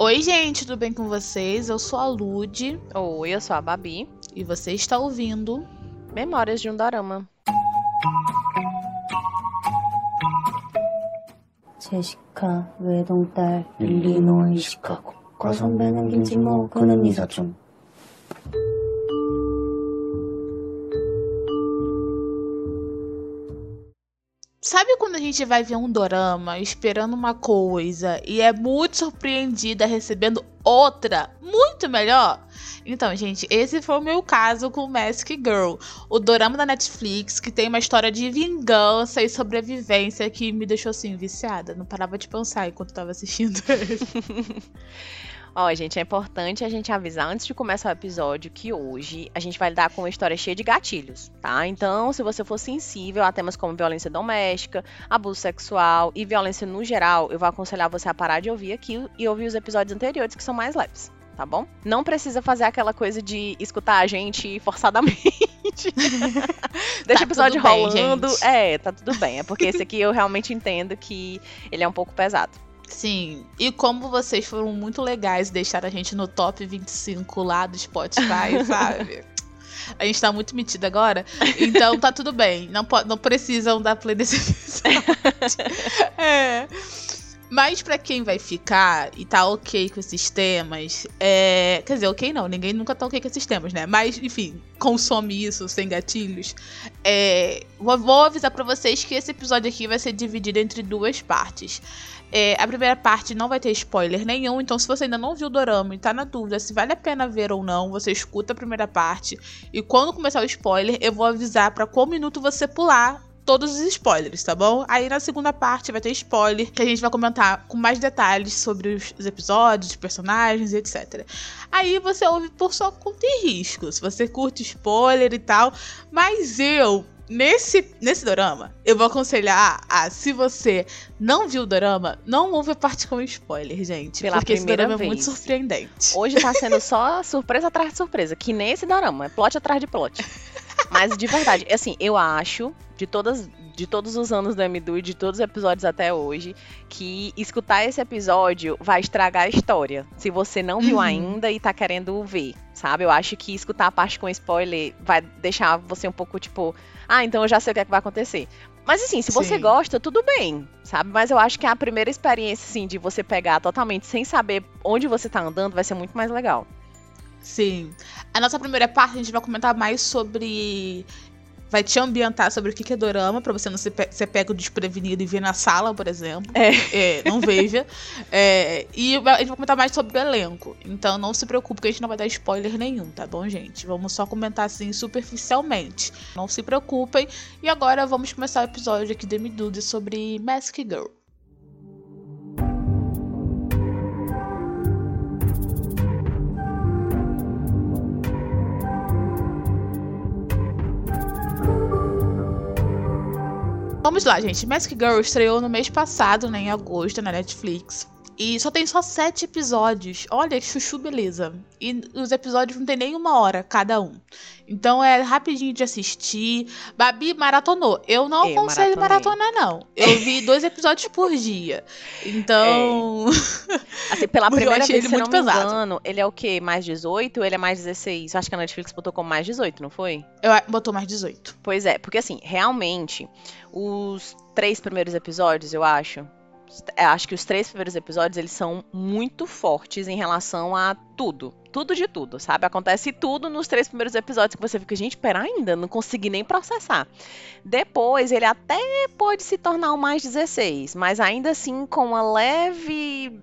Oi, gente, tudo bem com vocês? Eu sou a Lud. Oi, eu sou a Babi. E você está ouvindo Memórias de um Dorama. 제시카 외동딸 일리노이 시카고 과선배는 김치모 그는 이사촌 quando a gente vai ver um dorama esperando uma coisa e é muito surpreendida recebendo outra muito melhor? Então, gente, esse foi o meu caso com Mask Girl, o dorama da Netflix que tem uma história de vingança e sobrevivência que me deixou assim viciada. Não parava de pensar enquanto tava assistindo. Ó, gente, é importante a gente avisar antes de começar o episódio que hoje a gente vai lidar com uma história cheia de gatilhos, tá? Então, se você for sensível a temas como violência doméstica, abuso sexual e violência no geral, eu vou aconselhar você a parar de ouvir aqui e ouvir os episódios anteriores que são mais leves. Tá bom? Não precisa fazer aquela coisa de escutar a gente forçadamente. Deixa Tá o episódio bem, rolando. gente. é, tá tudo bem. É porque esse aqui eu realmente entendo que ele é um pouco pesado. Sim, e como vocês foram muito legais deixaram a gente no top 25 lá do Spotify, sabe? A gente tá muito metido agora, então tá tudo bem. Não, não precisam dar play nesse episódio. É. Mas pra quem vai ficar e tá ok com esses temas, é... quer dizer, ok não, ninguém nunca tá ok com esses temas, né? Mas, enfim, consome isso sem gatilhos. É... Vou, avisar pra vocês que esse episódio aqui vai ser dividido entre duas partes. É, a primeira parte não vai ter spoiler nenhum, então se você ainda não viu o Dorama e tá na dúvida se vale a pena ver ou não, você escuta a primeira parte. E quando começar o spoiler, eu vou avisar pra qual minuto você pular todos os spoilers, tá bom? Aí na segunda parte vai ter spoiler, que a gente vai comentar com mais detalhes sobre os, os episódios, os personagens, etc. Aí você ouve por sua conta e risco, se você curte spoiler e tal. Mas eu, nesse, nesse dorama, eu vou aconselhar a, se você não viu o dorama, não ouve a parte com spoiler, gente. Pela porque esse primeira dorama é muito vez. surpreendente. Hoje tá sendo só surpresa atrás de surpresa, que nem esse dorama, é plot atrás de plot. Mas de verdade, assim, eu acho, de todas de todos os anos do MDU e de todos os episódios até hoje, que escutar esse episódio vai estragar a história. Se você não viu Uhum. ainda e tá querendo ver, sabe? Eu acho que escutar a parte com spoiler vai deixar você um pouco tipo, ah, então eu já sei o que, é que vai acontecer. Mas assim, se você Sim. gosta, tudo bem, sabe? Mas eu acho que a primeira experiência, assim, de você pegar totalmente sem saber onde você tá andando, vai ser muito mais legal. Sim. A nossa primeira parte a gente vai comentar mais sobre. Vai te ambientar sobre o que é dorama, pra você não ser, pe ser pego desprevenido e vir na sala, por exemplo. É. É, não veja. É, e a gente vai comentar mais sobre o elenco. Então não se preocupe que a gente não vai dar spoiler nenhum, tá bom, gente? Vamos só comentar assim superficialmente. Não se preocupem. E agora vamos começar o episódio aqui do Midude sobre Mask Girl. Vamos lá, gente. Mask Girl estreou no mês passado, né, em agosto, na Netflix. E só tem só sete episódios. Olha, chuchu beleza. E os episódios não tem nem uma hora cada um. Então é rapidinho de assistir. Babi maratonou. Eu não Eu aconselho maratonei. maratonar, não. Eu vi dois episódios por dia. Então. Assim, pela eu primeira achei vez, ele se muito não me pesado. engano, ele é o quê? Mais 18 ou ele é mais 16? Eu acho que a Netflix botou como mais 18, não foi? Eu botou mais 18. Pois é, porque assim, realmente, os três primeiros episódios, eu acho. Eu Acho que os três primeiros episódios, eles são muito fortes em relação a tudo. Tudo de tudo, sabe? Acontece tudo nos três primeiros episódios que você fica, gente, pera ainda, não consegui nem processar. Depois, ele até pode se tornar um mais 16, mas ainda assim com uma leve,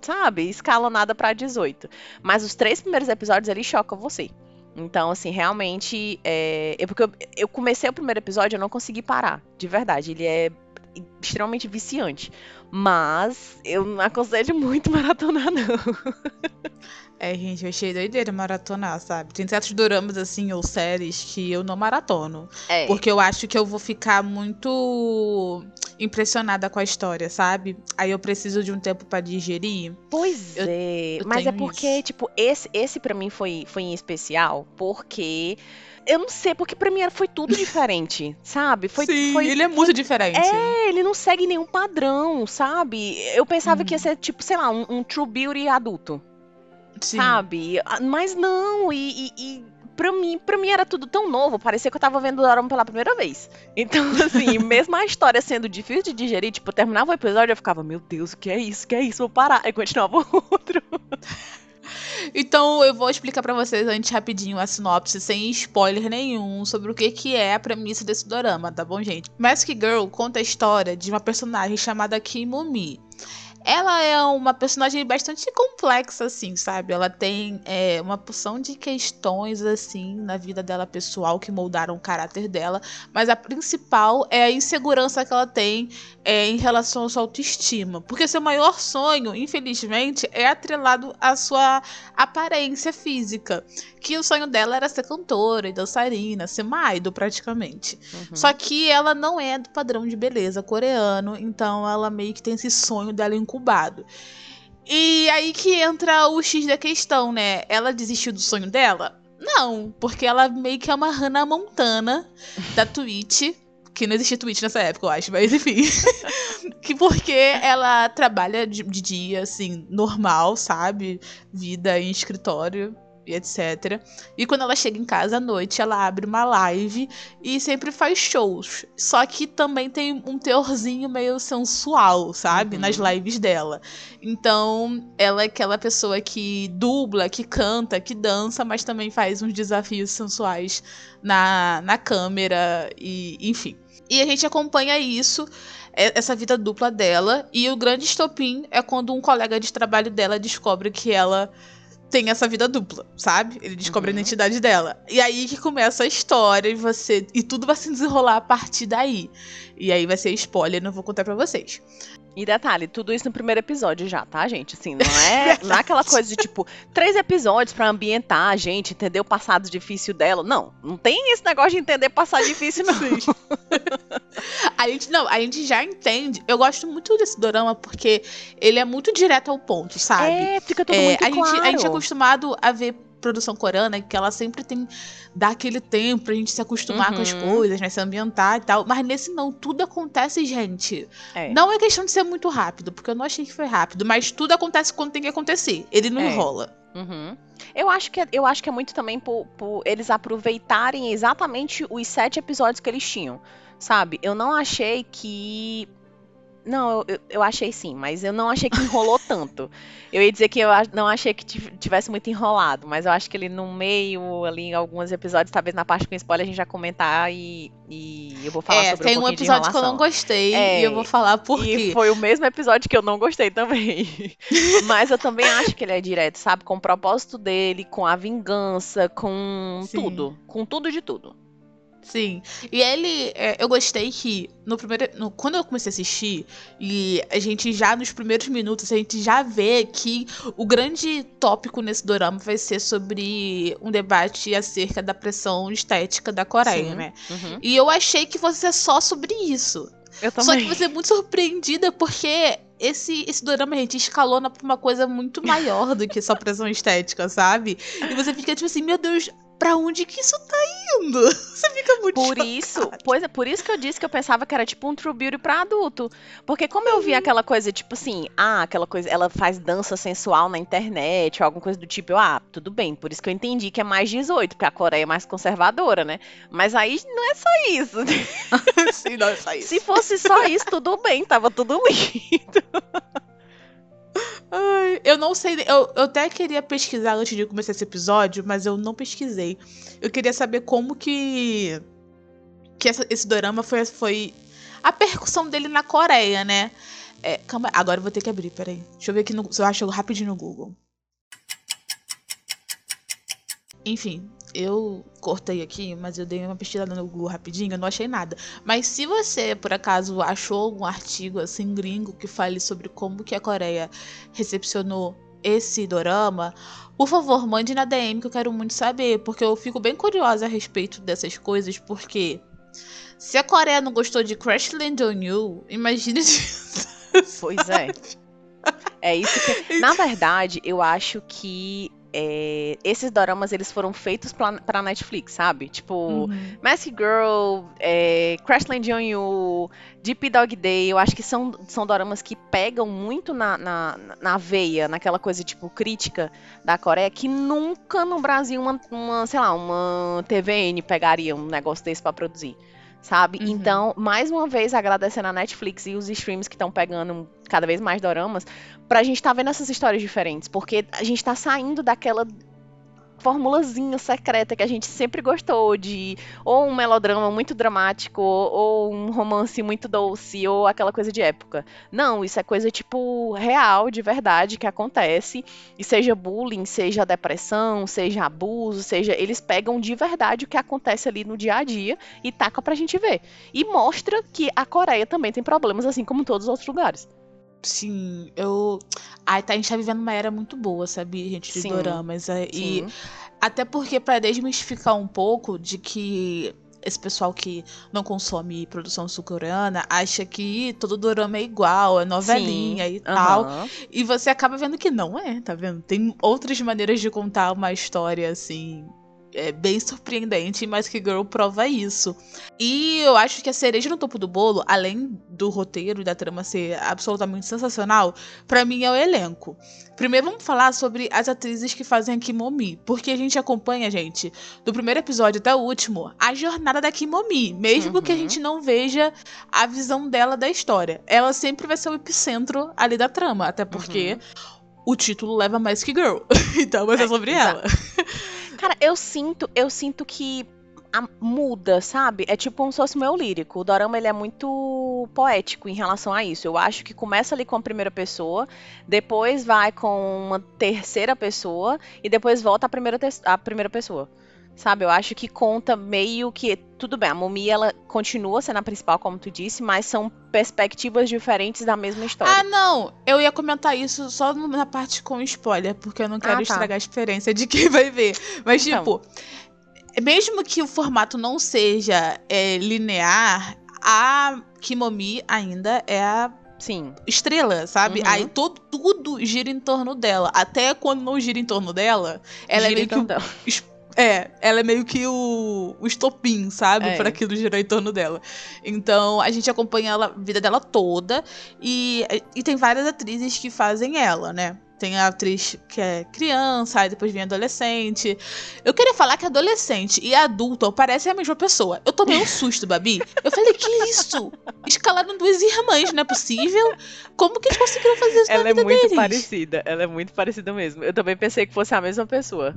sabe, escalonada pra 18. Mas os três primeiros episódios, ele choca você. Então, assim, realmente, é... eu, porque eu, eu comecei o primeiro episódio, eu não consegui parar, de verdade. Ele é extremamente viciante. Mas eu não aconselho muito maratonar, não. É, gente, eu achei doideira maratonar, sabe? Tem certos doramas, assim, ou séries que eu não maratono. É. Porque eu acho que eu vou ficar muito impressionada com a história, sabe? Aí eu preciso de um tempo pra digerir. Pois Eu- é, eu mas é porque, isso. tipo, esse, esse para mim foi, foi em especial, porque eu não sei, porque pra mim foi tudo diferente, sabe? Foi, Sim, foi, ele é muito diferente. É, ele não segue nenhum padrão, sabe? Eu pensava que ia Uhum. ser, tipo, sei lá, um, um True Beauty adulto, Sim. sabe? Ah, Mas não, e, e, e pra, mim, pra mim era tudo tão novo, parecia que eu tava vendo o Dorama pela primeira vez. Então, assim, mesmo a história sendo difícil de digerir, tipo, eu terminava o episódio e eu ficava, meu Deus, o que é isso? O que é isso? Vou parar. Aí continuava o outro. Então eu vou explicar pra vocês antes rapidinho a sinopse, sem spoiler nenhum, sobre o que, que é a premissa desse dorama, tá bom, gente? Mask Girl conta a história de uma personagem chamada Kimumi. Ela é uma personagem bastante complexa, assim, sabe? Ela tem é, uma porção de questões, assim, na vida dela pessoal que moldaram o caráter dela. Mas a principal é a insegurança que ela tem é, em relação à sua autoestima. Porque seu maior sonho, infelizmente, é atrelado à sua aparência física. Que o sonho dela era ser cantora e dançarina, ser uma idol praticamente. Uhum. Só que ela não é do padrão de beleza coreano, então ela meio que tem esse sonho dela incubado. E aí que entra o X da questão, né? Ela desistiu do sonho dela? Não, porque ela meio que é uma Hannah Montana da Twitch. Que não existia Twitch nessa época, eu acho, mas enfim. que porque ela trabalha de, de dia, assim, normal, sabe? Vida em escritório e etc. E quando ela chega em casa à noite, ela abre uma live e sempre faz shows. Só que também tem um teorzinho meio sensual, sabe? Uhum. Nas lives dela. Então, ela é aquela pessoa que dubla, que canta, que dança, mas também faz uns desafios sensuais na, na câmera e enfim. E a gente acompanha isso, é- essa vida dupla dela. E o grande estopim é quando um colega de trabalho dela descobre que ela tem essa vida dupla, sabe? Ele descobre Uhum. a identidade dela. E aí que começa a história e você. E tudo vai se desenrolar a partir daí. E aí vai ser spoiler, não vou contar pra vocês. E detalhe, tudo isso no primeiro episódio já, tá, gente? Assim, não é, não é aquela coisa de tipo, três episódios pra ambientar a gente, entender o passado difícil dela. Não, não tem esse negócio de entender passado difícil, não. A gente, não, a gente já entende. Eu gosto muito desse dorama porque ele é muito direto ao ponto, sabe? É, fica tudo É, muito a, claro. gente, a gente é acostumado a ver produção coreana que ela sempre tem dá aquele tempo pra gente se acostumar com as Uhum. coisas, né, se ambientar e tal, mas nesse não, tudo acontece, gente. É. Não é questão de ser muito rápido, porque eu não achei que foi rápido, mas tudo acontece quando tem que acontecer. Ele não É. enrola. Uhum. Eu, acho que é, eu acho que é muito também por, por eles aproveitarem exatamente os sete episódios que eles tinham, sabe? Eu não achei que. Não, eu, eu- achei sim, mas eu não achei que enrolou tanto. Eu ia dizer que eu não achei que tiv- tivesse muito enrolado, mas eu acho que ele no meio, ali em alguns episódios, talvez na parte com spoiler a gente já comentar e, e eu vou falar é, sobre tem um um episódio que eu não gostei É, e eu vou falar por E quê. foi o mesmo episódio que eu não gostei também. Mas eu também acho que ele é direto, sabe? Com o propósito dele, com a vingança, com Sim. tudo. Com tudo de tudo. Sim. E ele, é, eu gostei que no primeiro, no- quando eu comecei a assistir e a gente já nos primeiros minutos a gente já vê que o grande tópico nesse dorama vai ser sobre um debate acerca da pressão estética da Coreia, Sim. né? Uhum. E eu achei que fosse ser só sobre isso. Eu Só também. que você é muito surpreendida porque esse, esse dorama, gente, escalona pra uma coisa muito maior do que só pressão estética, sabe? E você fica tipo assim, meu Deus, pra onde que isso tá indo? Você fica muito Por chocada. isso, pois é, por isso que eu disse que eu pensava que era tipo um True Beauty pra adulto. Porque como eu vi Uhum. aquela coisa, tipo assim, ah, aquela coisa, ela faz dança sensual na internet, ou alguma coisa do tipo, eu, ah, tudo bem. Por isso que eu entendi que é mais 18, porque a Coreia é mais conservadora, né? Mas aí não é só isso. Sim, não, é só isso. Se fosse só isso, tudo bem, tava tudo lindo. Ai, eu não sei. Eu, eu até queria pesquisar antes de começar esse episódio, mas eu não pesquisei. Eu queria saber como que. Que essa- esse dorama foi, foi. A percussão dele na Coreia, né? É, calma, agora eu vou ter que abrir, peraí. Deixa eu ver aqui no, se eu acho rapidinho no Google. Enfim, eu cortei aqui, mas eu dei uma pesquisada no Google rapidinho, eu não achei nada. Mas se você, por acaso, achou algum artigo assim gringo que fale sobre como que a Coreia recepcionou esse dorama, por favor, mande na DM que eu quero muito saber, porque eu fico bem curiosa a respeito dessas coisas, porque se a Coreia não gostou de Crash Land on You, imagine Pois é. É isso que. Na verdade, eu acho que é, esses doramas eles foram feitos pra, pra Netflix, sabe? Tipo, Uhum. Mask Girl, é, Crash Landing on You, Deep Dog Day, eu acho que são, são doramas que pegam muito na, na, na veia, naquela coisa, tipo, crítica da Coreia, que nunca no Brasil uma, uma sei lá, uma TVN pegaria um negócio desse pra produzir. Sabe? Uhum. Então, mais uma vez, agradecendo a Netflix e os streams que estão pegando cada vez mais doramas, pra gente tá vendo essas histórias diferentes, porque a gente tá saindo daquela formulazinha secreta que a gente sempre gostou de ou um melodrama muito dramático ou, um romance muito doce ou aquela coisa de época. Não, isso é coisa tipo real, de verdade que acontece, e seja bullying, seja depressão, seja abuso, seja eles pegam de verdade o que acontece ali no dia a dia e taca pra gente ver. E mostra que a Coreia também tem problemas assim como todos os outros lugares. Sim, eu. Ai, tá, a gente tá vivendo uma era muito boa, sabe, gente, de Sim, doramas. é, E Sim. até porque, pra desmistificar um pouco de que esse pessoal que não consome produção sul-coreana acha que todo dorama é igual, é novelinha Sim, e tal. aham. E você acaba vendo que não é, tá vendo? Tem outras maneiras de contar uma história, assim, é bem surpreendente, mas que Girl prova isso. E eu acho que a cereja no topo do bolo, além do roteiro e da trama ser absolutamente sensacional, pra mim é o elenco. Primeiro vamos falar sobre as atrizes que fazem a Kimomi, porque a gente acompanha, gente, do primeiro episódio até o último, a jornada da Kimomi, mesmo que a Uhum. gente não veja a visão dela da história. Ela sempre vai ser o epicentro ali da trama, até porque Uhum. o título leva mais que Girl. então vai ser É, sobre exato. ela. Cara, eu sinto, eu sinto que a- muda, sabe? É tipo como se fosse meu lírico. O dorama ele é muito poético em relação a isso. Eu acho que começa ali com a primeira pessoa, depois vai com uma terceira pessoa e depois volta à primeira, à primeira pessoa. Sabe, eu acho que conta meio que. Tudo bem, a Mumi ela continua sendo a principal, como tu disse, mas são perspectivas diferentes da mesma história. Ah, não. Eu ia comentar isso só na parte com spoiler, porque eu não quero Ah, tá. estragar a experiência de quem vai ver. Mas, Então. tipo, mesmo que o formato não seja é, linear, a Kimomi ainda é a Sim. estrela, sabe? Uhum. Aí todo, tudo gira em torno dela. Até quando não gira em torno dela, ela é Gira meio então que. É, ela é meio que o, o estopim, sabe? É. Pra aquilo girar em torno dela. Então, a gente acompanha ela, a vida dela toda. E, e tem várias atrizes que fazem ela, né? Tem a atriz que é criança, aí depois vem adolescente. Eu queria falar que adolescente e adulto parecem a mesma pessoa. Eu tomei um susto, Babi. Eu falei, que isso? Escalaram duas irmãs, não é possível? Como que eles conseguiram fazer isso Ela na é vida muito deles? parecida. Ela é muito parecida mesmo. Eu também pensei que fosse a mesma pessoa.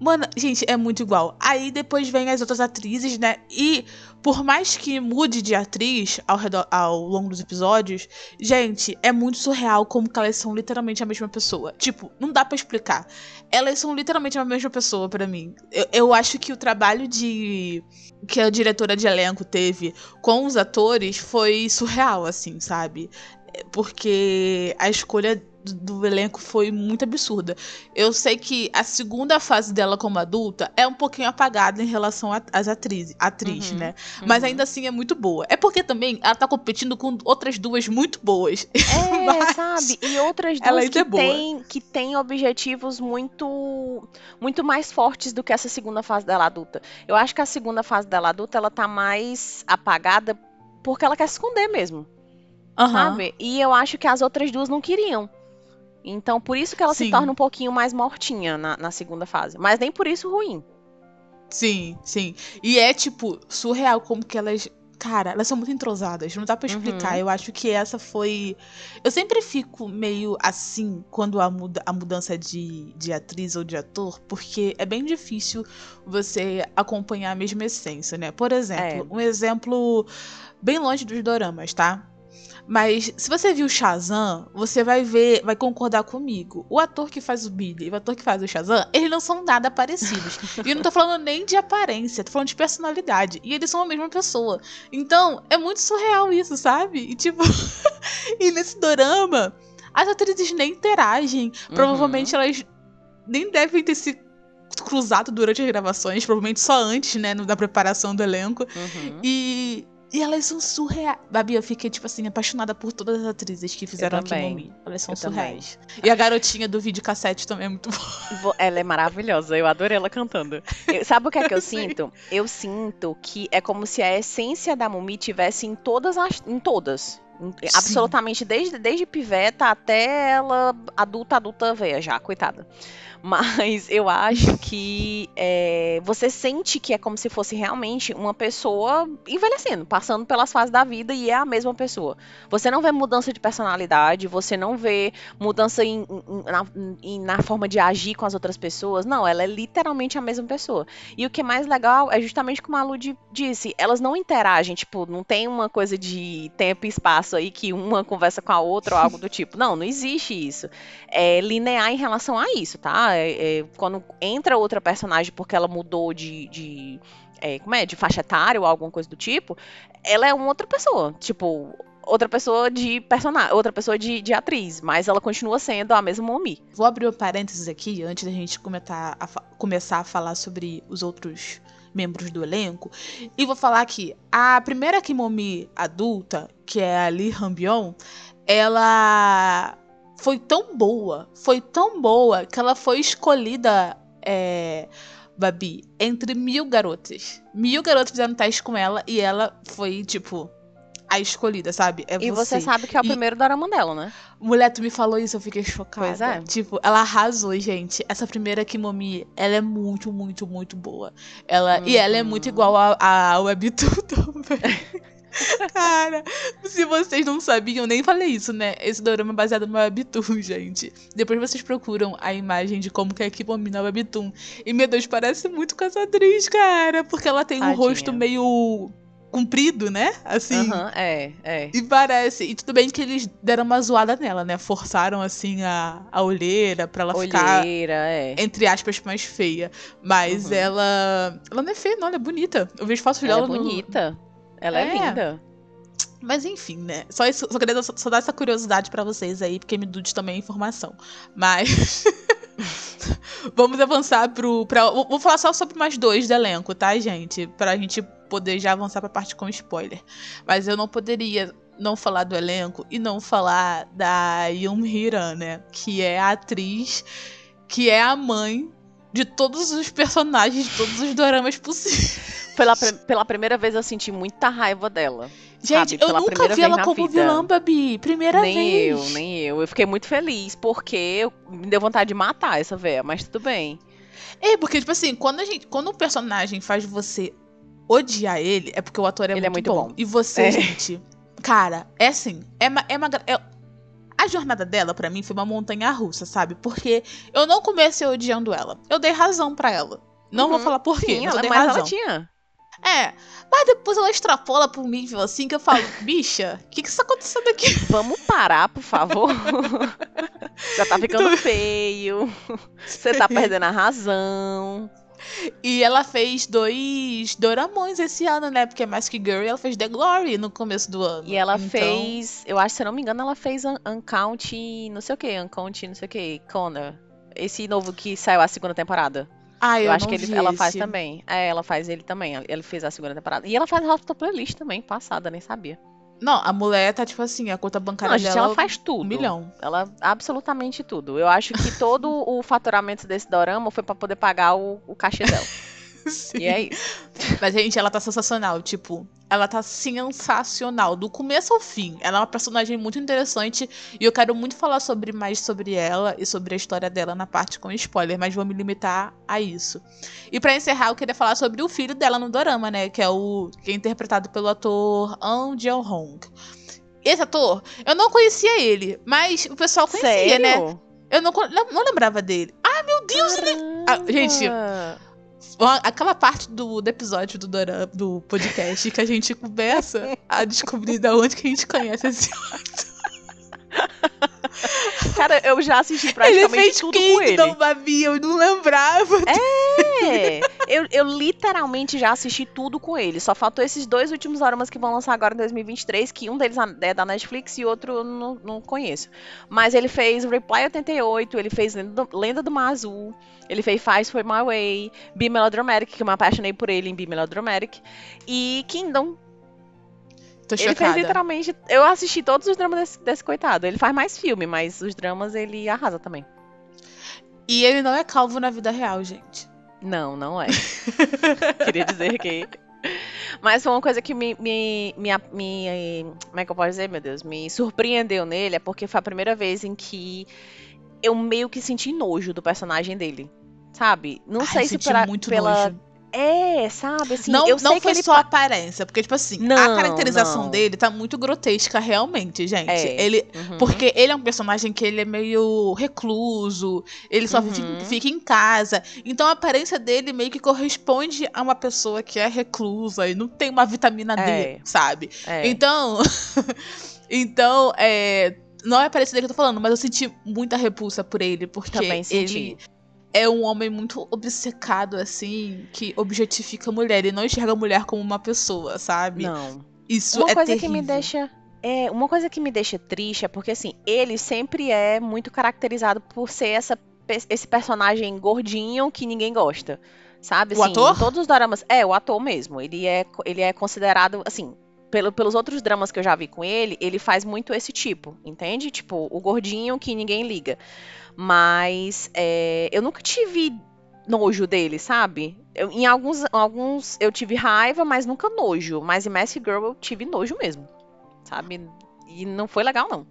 Mano, gente, é muito igual. Aí depois vem as outras atrizes, né? E por mais que mude de atriz ao, redor, ao longo dos episódios, gente, é muito surreal como que elas são literalmente a mesma pessoa. Tipo, não dá pra explicar. Elas são literalmente a mesma pessoa pra mim. Eu, eu acho que o trabalho de que a diretora de elenco teve com os atores foi surreal, assim, sabe? É, Porque a escolha do, elenco foi muito absurda. Eu sei que a segunda fase dela como adulta é um pouquinho apagada em relação às atrizes, atriz, Uhum, né? Mas Uhum. ainda assim é muito boa. É porque também ela tá competindo com outras duas muito boas. É, Mas sabe? E outras duas que é têm que tem objetivos muito muito mais fortes do que essa segunda fase dela adulta. Eu acho que a segunda fase dela adulta ela tá mais apagada porque ela quer se esconder mesmo, Aham. sabe? E eu acho que as outras duas não queriam. Então, por isso que ela Sim. se torna um pouquinho mais mortinha na, na segunda fase. Mas nem por isso ruim. Sim, sim. E é, tipo, surreal como que elas. Cara, elas são muito entrosadas, não dá pra explicar. Uhum. Eu acho que essa foi. Eu sempre fico meio assim quando há muda... a mudança de... de atriz ou de ator, porque é bem difícil você acompanhar a mesma essência, né? Por exemplo, É. um exemplo bem longe dos doramas, tá? Mas se você viu Shazam, você vai ver, vai concordar comigo. O ator que faz o Billy e o ator que faz o Shazam, eles não são nada parecidos. e eu não tô falando nem de aparência, tô falando de personalidade. E eles são a mesma pessoa. Então, é muito surreal isso, sabe? E tipo, e nesse dorama, as atrizes nem interagem. Provavelmente elas nem devem ter se cruzado durante as gravações, provavelmente só antes, né, da preparação do elenco. Uhum. E E elas são surreais. Babi, eu fiquei, tipo assim, apaixonada por todas as atrizes que fizeram também. Kimomi. Elas são Eu também. surreais. E a garotinha do videocassete também é muito boa. Ela é maravilhosa, eu adorei ela cantando. Eu- sabe o que é que eu Sim. sinto? Eu sinto que é como se a essência da Mumi tivesse em todas as. Em todas. Em- Absolutamente, desde, desde piveta até ela adulta, adulta veia já, coitada. Mas eu acho que é, você sente que é como se fosse realmente uma pessoa envelhecendo, passando pelas fases da vida e é a mesma pessoa. Você não vê mudança de personalidade, você não vê mudança em- em- na, em- na forma de agir com as outras pessoas. Não, ela é literalmente a mesma pessoa. E o que é mais legal é justamente como a Lu di- disse, elas não interagem, tipo, não tem uma coisa de tempo e espaço aí que uma conversa com a outra ou algo do tipo. Não, não existe isso. É linear em relação a isso, tá? É- é, quando entra outra personagem porque ela mudou de. de é, como é? De faixa etária ou alguma coisa do tipo, ela é uma outra pessoa. Tipo, outra pessoa de personagem, outra pessoa de, de atriz, mas ela continua sendo a mesma Momi. Vou abrir um parênteses aqui, antes da gente comentar a começar a falar sobre os outros membros do elenco. E vou falar que a primeira Kimomi adulta, que é a Lee Hambion, ela foi tão boa, foi tão boa, que ela foi escolhida, é, Babi, entre mil garotas. Mil garotas fizeram teste com ela e ela foi, tipo, a escolhida, sabe? É E você sabe que é o E- primeiro dorama dela, né? Mulher, tu me falou isso, eu fiquei chocada. Pois é. Tipo, ela arrasou, gente. Essa primeira Kimomi, ela é muito, muito, muito boa. Ela, E ela é muito Uhum. igual a, a Webtoon também. Cara, se vocês não sabiam, nem falei isso, né? Esse dorama é baseado no Webtoon, gente. Depois vocês procuram a imagem de como que é a na Webtoon. E, meu Deus, parece muito com essa atriz, cara. Porque ela tem um Tadinha. rosto meio comprido, né? Assim. Aham, é, é. E parece. E tudo bem que eles deram uma zoada nela, né? Forçaram, assim, a, a olheira pra ela ficar, Olheira, é. entre aspas, mais feia. Mas Uhum. ela. Ela não é feia, não, ela é bonita. Eu vejo fotos Ela dela é no- bonita. Ela é, É. linda. Mas enfim, né? Só, isso, só queria dar- só dar essa curiosidade pra vocês aí, porque me dude também a informação. Mas. Vamos avançar pro. Pra, vou vou falar só sobre mais dois do elenco, tá, gente? Pra gente poder já avançar pra parte com spoiler. Mas eu não poderia não falar do elenco e não falar da Yum Hiran, né? Que é a atriz que é a mãe de todos os personagens de todos os doramas possíveis. Pela, pela primeira vez eu senti muita raiva dela. Gente, sabe? eu Pela nunca vi ela como vida. vilã, Babi. Primeira nem vez. eu, nem eu. Eu fiquei muito feliz, porque me deu vontade de matar essa véia, mas tudo bem. É, porque, tipo assim, quando, a gente, quando um personagem faz você odiar ele, é porque o ator é, Ele muito, é muito bom. bom. E você, É. gente, cara, é assim, é uma. É uma é- a jornada dela, pra mim, foi uma montanha russa, sabe? Porque eu não comecei odiando ela. Eu dei razão pra ela. Não Uhum. vou falar por quê, Sim, mas eu ela, dei mas razão. ela tinha. É, mas depois ela extrapola pro nível assim que eu falo, bicha, o que que está acontecendo aqui? Vamos parar, por favor. Já tá ficando Então- feio. Você tá perdendo a razão. E ela fez dois doramões esse ano, né? Porque é mais que Girl ela fez The Glory no começo do ano. E ela Então- fez, eu acho, se eu não me engano, ela fez Un- Uncount, não sei o que, Uncount, não sei o que, Connor. Esse novo que saiu a segunda temporada. Ah, eu, Eu, acho que ele- ela faz também. É, ela faz ele também. Ele fez a segunda temporada. E ela faz a Hot Playlist também, passada, nem sabia. Não, a mulher tá tipo assim, a conta bancária Não, gente, dela ela faz tudo. um milhão. Ela absolutamente tudo. Eu acho que todo o faturamento desse dorama foi pra poder pagar o, o cachê dela. Sim. E é isso. Mas, gente, ela tá sensacional. Tipo, ela tá sensacional. Do começo ao fim. Ela é uma personagem muito interessante. E eu quero muito falar sobre mais sobre ela e sobre a história dela na parte com spoiler. Mas vou me limitar a isso. E pra encerrar, eu queria falar sobre o filho dela no dorama, né? Que é o. que é interpretado pelo ator An Jeong. Esse ator, eu não conhecia ele, mas o pessoal conhecia, Sério? né? Eu não, não, lembrava dele. Ah, meu Deus, ele Ah, gente, Aquela parte do, do episódio do, Dora- do podcast que a gente começa a descobrir da onde que a gente conhece esse Cara, eu já assisti Ele praticamente fez tudo com ele. Kingdom, Babi, eu não lembrava. É, eu, eu literalmente já assisti tudo com ele. Só faltou esses dois últimos dramas que vão lançar agora em 2023, que um deles é da Netflix e outro eu não, não conheço. Mas ele fez Reply 88, ele fez Lenda do, Lenda do Mar Azul, ele fez Fight For My Way, Be Melodramatic, que eu me apaixonei por ele em Be Melodramatic, e Kingdom. Tô Ele fez literalmente. Eu assisti todos os dramas desse, desse coitado. Ele faz mais filme, mas os dramas ele arrasa também. E ele não é calvo na vida real, gente. Não, não é. Queria dizer que. Mas foi uma coisa que me, me, me, me- Como é que eu posso dizer, meu Deus? Me surpreendeu nele, é porque foi a primeira vez em que eu meio que senti nojo do personagem dele. Sabe? Não Ai, sei eu se senti pela, muito pela. É, sabe? Assim, não eu não foi só a pa- aparência, porque, tipo assim, a Não, caracterização não. dele tá muito grotesca, realmente, gente. É. Ele, Uhum. Porque ele é um personagem que ele é meio recluso, ele só Uhum. fica, fica em casa. Então a aparência dele meio que corresponde a uma pessoa que é reclusa e não tem uma vitamina D, É. sabe? É. Então. então, é. Não é a aparência dele que eu tô falando, mas eu senti muita repulsa por ele, porque Também senti. ele é um homem muito obcecado, assim, que objetifica a mulher e não enxerga a mulher como uma pessoa, sabe? Não. Isso Uma é coisa terrível. que me deixa. É, uma coisa que me deixa triste é porque, assim, ele sempre é muito caracterizado por ser essa, esse personagem gordinho que ninguém gosta. Sabe? O assim, ator? Em todos os dramas. É, o ator mesmo. Ele é, ele é considerado, assim. Pelo, pelos outros dramas que eu já vi com ele, ele faz muito esse tipo, entende? Tipo, o gordinho que ninguém liga. Mas é, eu nunca tive nojo dele, sabe? Eu- em alguns, alguns eu tive raiva, mas nunca nojo. Mas em Mask Girl eu tive nojo mesmo, sabe? E não foi legal, não.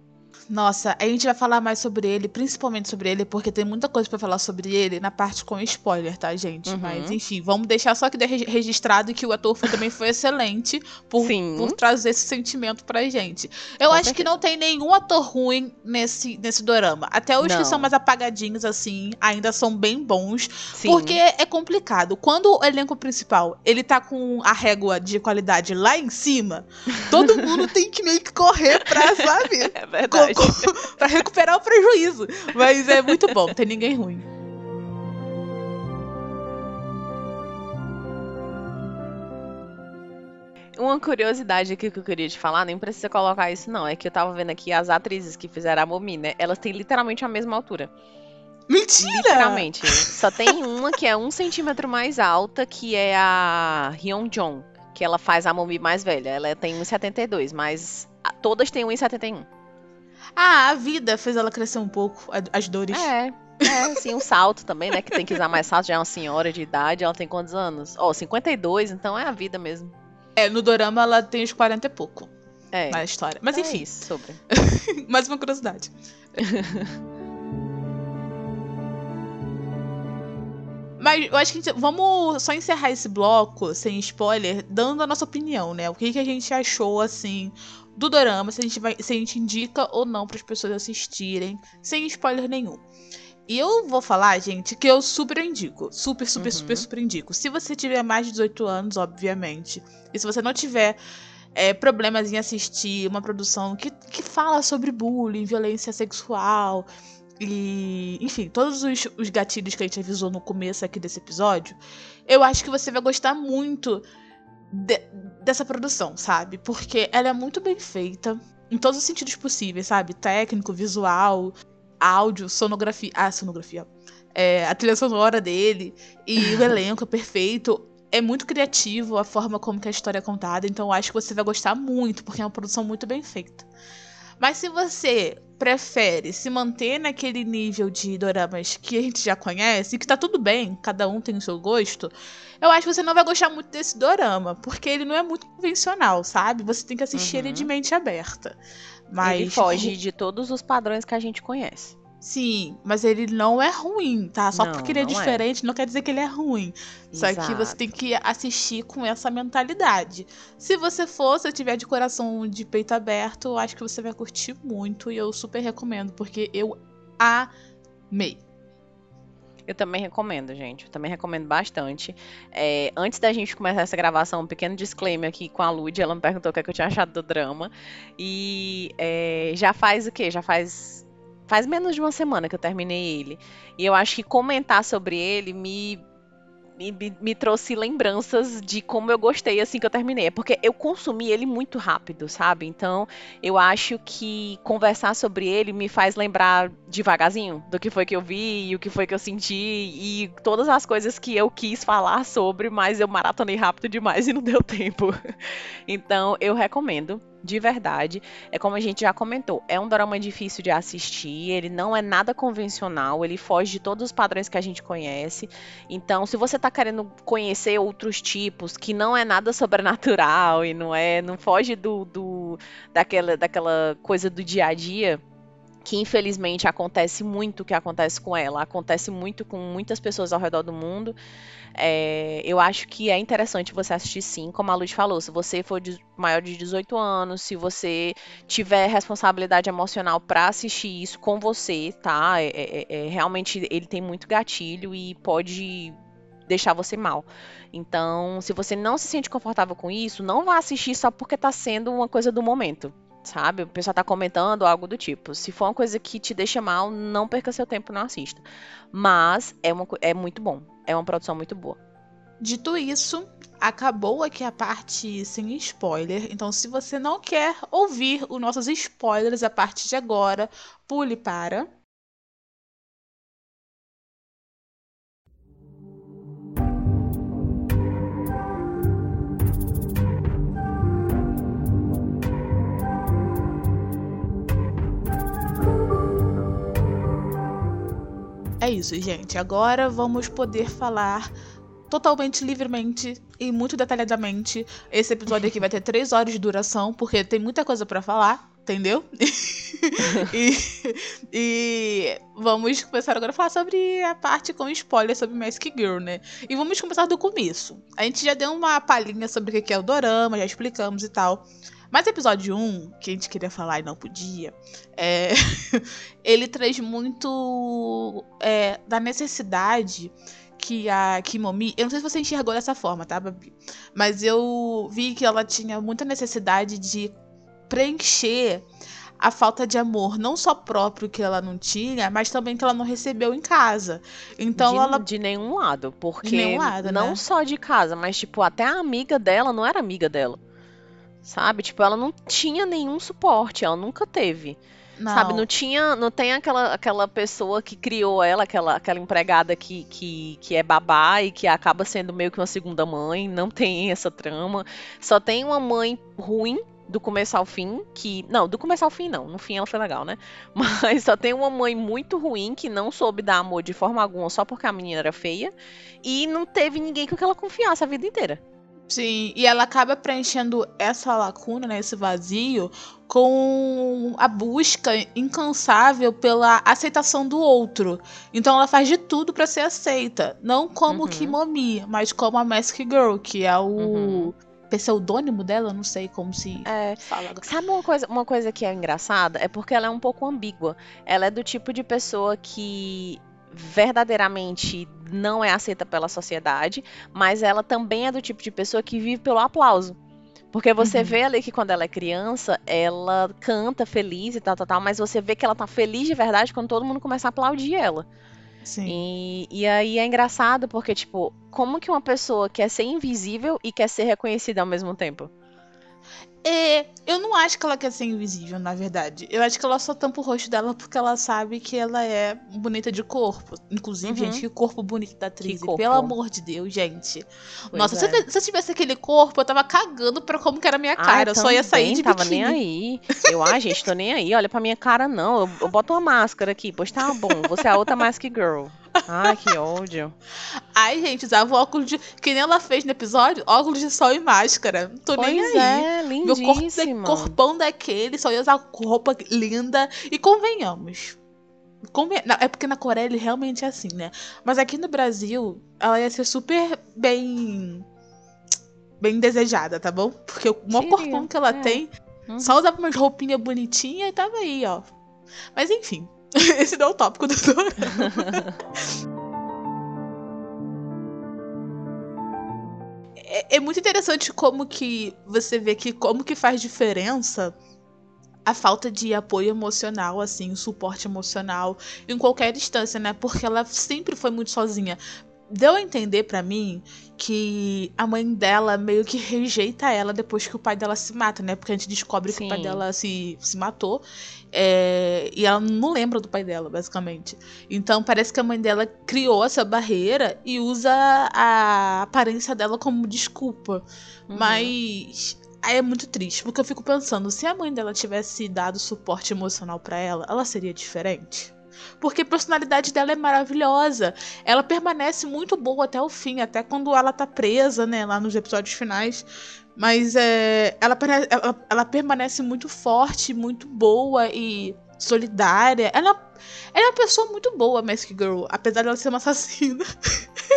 Nossa, a gente vai falar mais sobre ele, principalmente sobre ele, porque tem muita coisa pra falar sobre ele na parte com spoiler, tá, gente? Uhum. Mas enfim, vamos deixar só que registrado que o ator foi- também foi excelente por, Sim. por trazer esse sentimento pra gente. Eu Com acho que certeza. não tem nenhum ator ruim nesse, nesse dorama. Até os que Não. são mais apagadinhos, assim, ainda são bem bons. Sim. Porque é complicado. Quando o elenco principal ele tá com a régua de qualidade lá em cima, todo mundo tem que meio que correr pra, sabe? é verdade. Co- pra recuperar o prejuízo. Mas é muito bom, não tem ninguém ruim. Uma curiosidade aqui que eu queria te falar, nem precisa colocar isso, não. É que eu tava vendo aqui as atrizes que fizeram a Momi, né? Elas têm literalmente a mesma altura. Mentira! Literalmente. Só tem uma que é um centímetro mais alta, que é a Hyun Jong, que ela faz a Momi mais velha. Ela tem 1,72, mas todas têm 1,71. Ah, a vida fez ela crescer um pouco, as dores. É. É, assim, um salto também, né? Que tem que usar mais salto, já é uma senhora de idade, ela tem quantos anos? Ó, 52, então é a vida mesmo. É, no dorama ela tem uns 40 e pouco É. na história. Mas é enfim, isso, sobre. mais uma curiosidade. Mas eu acho que a gente- vamos só encerrar esse bloco sem spoiler, dando a nossa opinião, né? O que, que a gente achou assim do dorama, se a gente vai, se a gente indica ou não para as pessoas assistirem, sem spoiler nenhum. E eu vou falar, gente, que eu super indico. Super, super, Uhum. super, super indico. Se você tiver mais de 18 anos, obviamente. E se você não tiver é, problemas em assistir uma produção que, que fala sobre bullying, violência sexual e, enfim, todos os, os gatilhos que a gente avisou no começo aqui desse episódio, eu acho que você vai gostar muito de- dessa produção, sabe? Porque ela é muito bem feita em todos os sentidos possíveis, sabe? Técnico, visual, áudio, sonografia. Ah, sonografia. É, a trilha sonora dele e o elenco é perfeito. É muito criativo a forma como que a história é contada, então eu acho que você vai gostar muito, porque é uma produção muito bem feita. Mas se você prefere se manter naquele nível de doramas que a gente já conhece, e que tá tudo bem, cada um tem o seu gosto, eu acho que você não vai gostar muito desse dorama, porque ele não é muito convencional, sabe? Você tem que assistir ele Uhum. de mente aberta. Mas Ele foge de todos os padrões que a gente conhece. Sim, mas ele não é ruim, tá? Só Não, porque ele é não é. diferente não quer dizer que ele é ruim. Só que você Exato. tem que assistir com essa mentalidade. Se você for, se tiver de coração de peito aberto, eu acho que você vai curtir muito e eu super recomendo, porque eu amei. Eu também recomendo, gente. Eu também recomendo bastante. É, antes da gente começar essa gravação, um pequeno disclaimer aqui com a Lud. Ela me perguntou o que, é que eu tinha achado do drama. E é, já faz o quê? Já faz. Faz menos de uma semana que eu terminei ele. E eu acho que comentar sobre ele me. Me, me, trouxe lembranças de como eu gostei assim que eu terminei. É porque eu consumi ele muito rápido, sabe? Então, eu acho que conversar sobre ele me faz lembrar devagarzinho do que foi que eu vi e o que foi que eu senti e todas as coisas que eu quis falar sobre, mas eu maratonei rápido demais e não deu tempo. Então, eu recomendo de verdade. É como a gente já comentou, é um drama difícil de assistir, ele não é nada convencional, ele foge de todos os padrões que a gente conhece. Então, se você tá querendo conhecer outros tipos, que não é nada sobrenatural e não é, não foge do, do daquela, daquela coisa do dia a dia, que infelizmente acontece muito o que acontece com ela, acontece muito com muitas pessoas ao redor do mundo. É, eu acho que é interessante você assistir sim, como a Luz falou, se você for de, maior de 18 anos, se você tiver responsabilidade emocional para assistir isso com você, tá? É, é, é, realmente ele tem muito gatilho e pode deixar você mal. Então, se você não se sente confortável com isso, não vá assistir só porque tá sendo uma coisa do momento sabe? O pessoal tá comentando algo do tipo. Se for uma coisa que te deixa mal, não perca seu tempo, não assista. Mas é, uma, é muito bom. É uma produção muito boa. Dito isso, acabou aqui a parte sem spoiler. Então, se você não quer ouvir os nossos spoilers a partir de agora, pule para É isso, gente. Agora vamos poder falar totalmente livremente e muito detalhadamente. Esse episódio aqui vai ter três horas de duração, porque tem muita coisa para falar, entendeu? e, e, vamos começar agora a falar sobre a parte com spoiler sobre Mask Girl, né? E vamos começar do começo. A gente já deu uma palhinha sobre o que é o dorama, já explicamos e tal. Mas episódio 1, que a gente queria falar e não podia, é... ele traz muito é, da necessidade que a Kimomi. Eu não sei se você enxergou dessa forma, tá, Babi? Mas eu vi que ela tinha muita necessidade de preencher a falta de amor, não só próprio que ela não tinha, mas também que ela não recebeu em casa. Então de, ela. De nenhum lado. Porque nenhum lado, não né? só de casa, mas, tipo, até a amiga dela não era amiga dela. Sabe? Tipo, ela não tinha nenhum suporte, ela nunca teve. Não. Sabe, não tinha, não tem aquela, aquela pessoa que criou ela, aquela, aquela empregada que, que, que é babá e que acaba sendo meio que uma segunda mãe, não tem essa trama. Só tem uma mãe ruim do começo ao fim, que. Não, do começo ao fim não. No fim ela foi legal, né? Mas só tem uma mãe muito ruim que não soube dar amor de forma alguma só porque a menina era feia. E não teve ninguém com que ela confiasse a vida inteira. Sim, e ela acaba preenchendo essa lacuna, né, esse vazio, com a busca incansável pela aceitação do outro. Então ela faz de tudo para ser aceita, não como uhum. Kimomi, mas como a Mask Girl, que é o uhum. pseudônimo dela, não sei como se é, fala. Sabe uma coisa, uma coisa que é engraçada? É porque ela é um pouco ambígua. Ela é do tipo de pessoa que verdadeiramente não é aceita pela sociedade, mas ela também é do tipo de pessoa que vive pelo aplauso. Porque você uhum. vê ali que quando ela é criança, ela canta feliz e tal, tal, tal, mas você vê que ela tá feliz de verdade quando todo mundo começa a aplaudir ela. Sim. E, e aí é engraçado porque, tipo, como que uma pessoa quer ser invisível e quer ser reconhecida ao mesmo tempo? É, eu não acho que ela quer ser invisível, na verdade. Eu acho que ela só tampa o rosto dela porque ela sabe que ela é bonita de corpo. Inclusive, uhum. gente, que corpo bonito da atriz. Pelo amor de Deus, gente. Pois Nossa, é. se, se, eu tivesse aquele corpo, eu tava cagando pra como que era a minha cara. Ai, eu só ia sair de tava nem aí. Eu, ah, gente, tô nem aí. Olha pra minha cara, não. Eu, eu boto uma máscara aqui. Pois tá bom. Você é a outra Mask Girl. Ai, que ódio. Ai, gente, usava óculos de. Que nem ela fez no episódio, óculos de sol e máscara. Não tô pois nem aí. É, Meu corpo da... corpão daquele, só ia usar roupa linda. E convenhamos. Conven... É porque na Coreia ele realmente é assim, né? Mas aqui no Brasil, ela ia ser super bem. Bem desejada, tá bom? Porque o maior corpão que ela é. tem, uhum. só usava umas roupinhas bonitinhas e tava aí, ó. Mas enfim. Esse não é o tópico do é, é muito interessante como que você vê que como que faz diferença a falta de apoio emocional, assim, o suporte emocional em qualquer distância, né? Porque ela sempre foi muito sozinha. Deu a entender pra mim que a mãe dela meio que rejeita ela depois que o pai dela se mata, né? Porque a gente descobre que o pai Sim. dela se, se matou. é, e ela não lembra do pai dela, basicamente. Então parece que a mãe dela criou essa barreira e usa a aparência dela como desculpa. Uhum. Mas aí é muito triste, porque eu fico pensando, se a mãe dela tivesse dado suporte emocional pra ela, ela seria diferente? Porque a personalidade dela é maravilhosa. Ela permanece muito boa até o fim, até quando ela tá presa, né, lá nos episódios finais. Mas é, ela, ela, ela permanece muito forte, muito boa e solidária. Ela, ela é uma pessoa muito boa, Mask Girl, apesar dela ser uma assassina.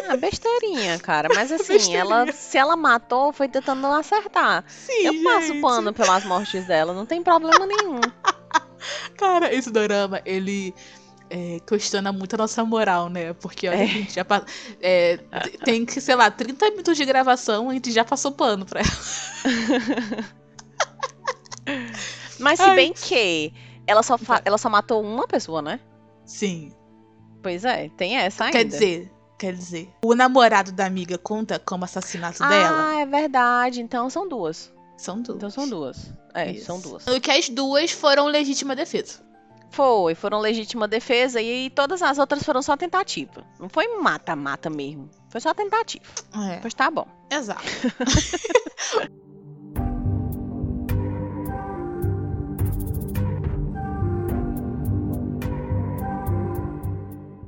Ah, besteirinha, cara. Mas assim, Besteirinha. ela, se ela matou, foi tentando acertar. Sim, Eu passo gente. pano pelas mortes dela, não tem problema nenhum. Cara, esse dorama, ele é, questiona muito a nossa moral, né? Porque olha, É. a gente já é, tem que, sei lá, 30 minutos de gravação, a gente já passou pano pra ela. Mas se Ai. bem que ela só, ela só matou uma pessoa, né? Sim. Pois é, tem essa ainda. Quer dizer, quer dizer, o namorado da amiga conta como assassinato dela? Ah, é verdade. Então são duas. São duas. Então são duas. É, Isso. são duas. O que as duas foram legítima defesa. Foi, foram legítima defesa e todas as outras foram só tentativa. Não foi mata-mata mesmo. Foi só tentativa. É, Pois tá bom. exato.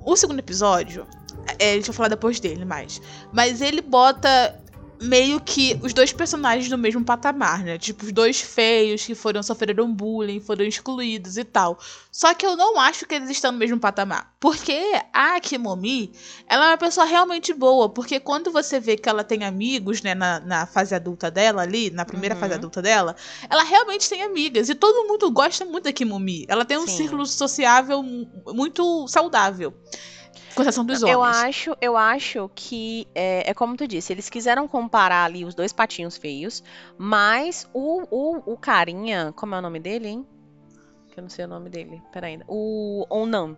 O segundo episódio, é, a gente vai falar depois dele mais. Mas ele bota meio que os dois personagens no mesmo patamar, né? Tipo, os dois feios que foram sofreram bullying, foram excluídos e tal. Só que eu não acho que eles estão no mesmo patamar. Porque a Kimomi, ela é uma pessoa realmente boa. Porque quando você vê que ela tem amigos, né, na, na fase adulta dela ali, na primeira Uhum. fase adulta dela, ela realmente tem amigas. E todo mundo gosta muito da Kimomi. Ela tem um Sim. círculo sociável mu- muito saudável. Com exceção dos homens. Eu acho, eu acho que é, é como tu disse, eles quiseram comparar ali os dois patinhos feios, mas o, o, o carinha, como é o nome dele, hein? Que eu não sei o nome dele, peraí. O Onam.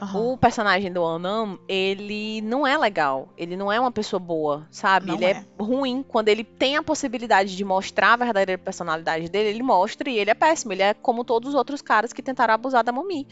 Aham. O personagem do Onam, ele não é legal. Ele não é uma pessoa boa, sabe? Não ele é. é. ruim. Quando ele tem a possibilidade de mostrar a verdadeira personalidade dele, ele mostra e ele é péssimo. Ele é como todos os outros caras que tentaram abusar da Momi.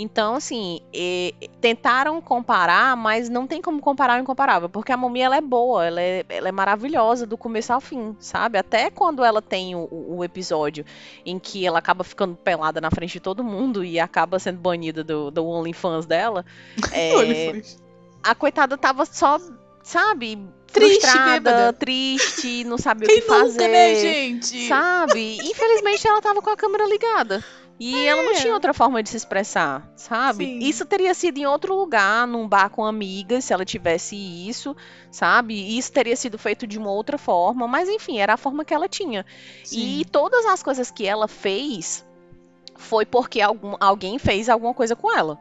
Então, assim, e- tentaram comparar, mas não tem como comparar o incomparável, porque a Momi ela é boa, ela é, ela é maravilhosa do começo ao fim, sabe? Até quando ela tem o, o- episódio em que ela acaba ficando pelada na frente de todo mundo e acaba sendo banida do, do OnlyFans dela, é, OnlyFans. a coitada tava só, sabe, Triste, frustrada, triste, não sabia Quem o que fazer. nunca, né, gente? Sabe? Infelizmente ela tava com a câmera ligada. E ela não tinha outra forma de se expressar, sabe? Sim. Isso teria sido em outro lugar, num bar com amigas, se ela tivesse isso, sabe? Isso teria sido feito de uma outra forma, mas enfim, era a forma que ela tinha. Sim. E todas as coisas que ela fez foi porque algum, alguém fez alguma coisa com ela.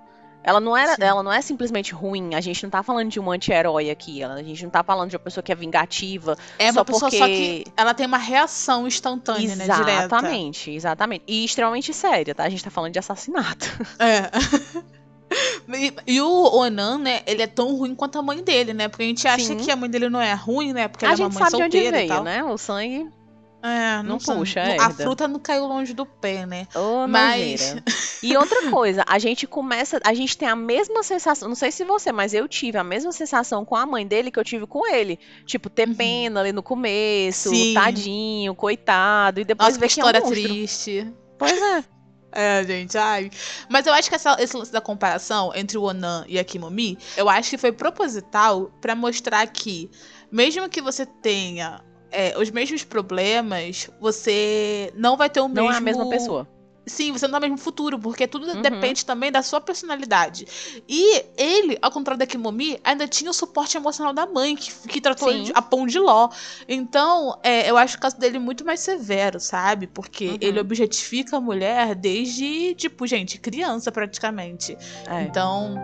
Ela não, era, Sim. ela não é simplesmente ruim. A gente não tá falando de um anti-herói aqui. A gente não tá falando de uma pessoa que é vingativa. É só uma pessoa só porque- que ela tem uma reação instantânea, né? Direta. Exatamente, exatamente. E extremamente séria, tá? A gente tá falando de assassinato. É. E, e o Onan, né, ele é tão ruim quanto a mãe dele, né? Porque a gente acha Sim. que a mãe dele não é ruim, né? Porque a ela é uma mãe sabe de onde solteira e veio, tal. né? O sangue. É, Não sei, puxa, a herda. fruta não caiu longe do pé, né? Ô, Mas-. E outra coisa, a gente começa. A gente tem a mesma sensação. Não sei se você, mas eu tive a mesma sensação com a mãe dele que eu tive com ele. Tipo, ter Uhum. pena ali no começo, Sim. tadinho, coitado. E depois Nossa, que ver que é um história monstro. triste. Pois é. É, gente, ai. Mas eu acho que essa- esse lance da comparação entre o Onan e a Kimomi, eu acho que foi proposital pra mostrar que, mesmo que você tenha é, os mesmos problemas, você não vai ter o Não mesmo. é a mesma pessoa. Sim, você não tem o mesmo futuro, porque tudo Uhum. depende também da sua personalidade. E ele, ao contrário da Kimomi, ainda tinha o suporte emocional da mãe, que, que tratou Sim. a pão de ló. Então, é, eu acho o caso dele muito mais severo, sabe? Porque Uhum. ele objetifica a mulher desde, tipo, gente, criança praticamente. É. Então.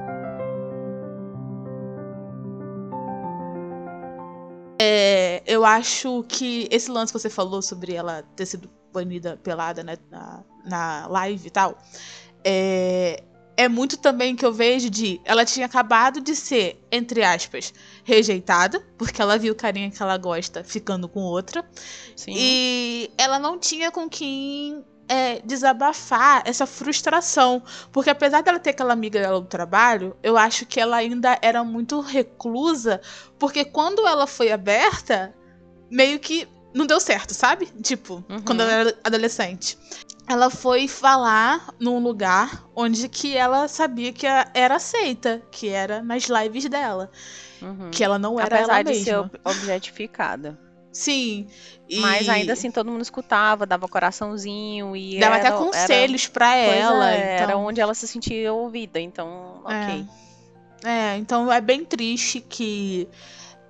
É, eu acho que esse lance que você falou sobre ela ter sido banida pelada né, na, na live e tal. É, é muito também que eu vejo de. Ela tinha acabado de ser, entre aspas, rejeitada, porque ela viu o carinha que ela gosta ficando com outra. Sim. E ela não tinha com quem é, desabafar essa frustração. Porque apesar dela ter aquela amiga dela do trabalho, eu acho que ela ainda era muito reclusa. Porque quando ela foi aberta, meio que não deu certo, sabe? Tipo, Uhum. quando ela era adolescente. Ela foi falar num lugar onde que ela sabia que era aceita, que era nas lives dela. Uhum. Que ela não era Apesar ela de mesma. ser ob- objetificada. Sim. e Mas ainda assim todo mundo escutava, dava coraçãozinho e Dava era, até conselhos pra Era, pois ela. é, era então... onde ela se sentia ouvida, então, ok. É, então é bem triste que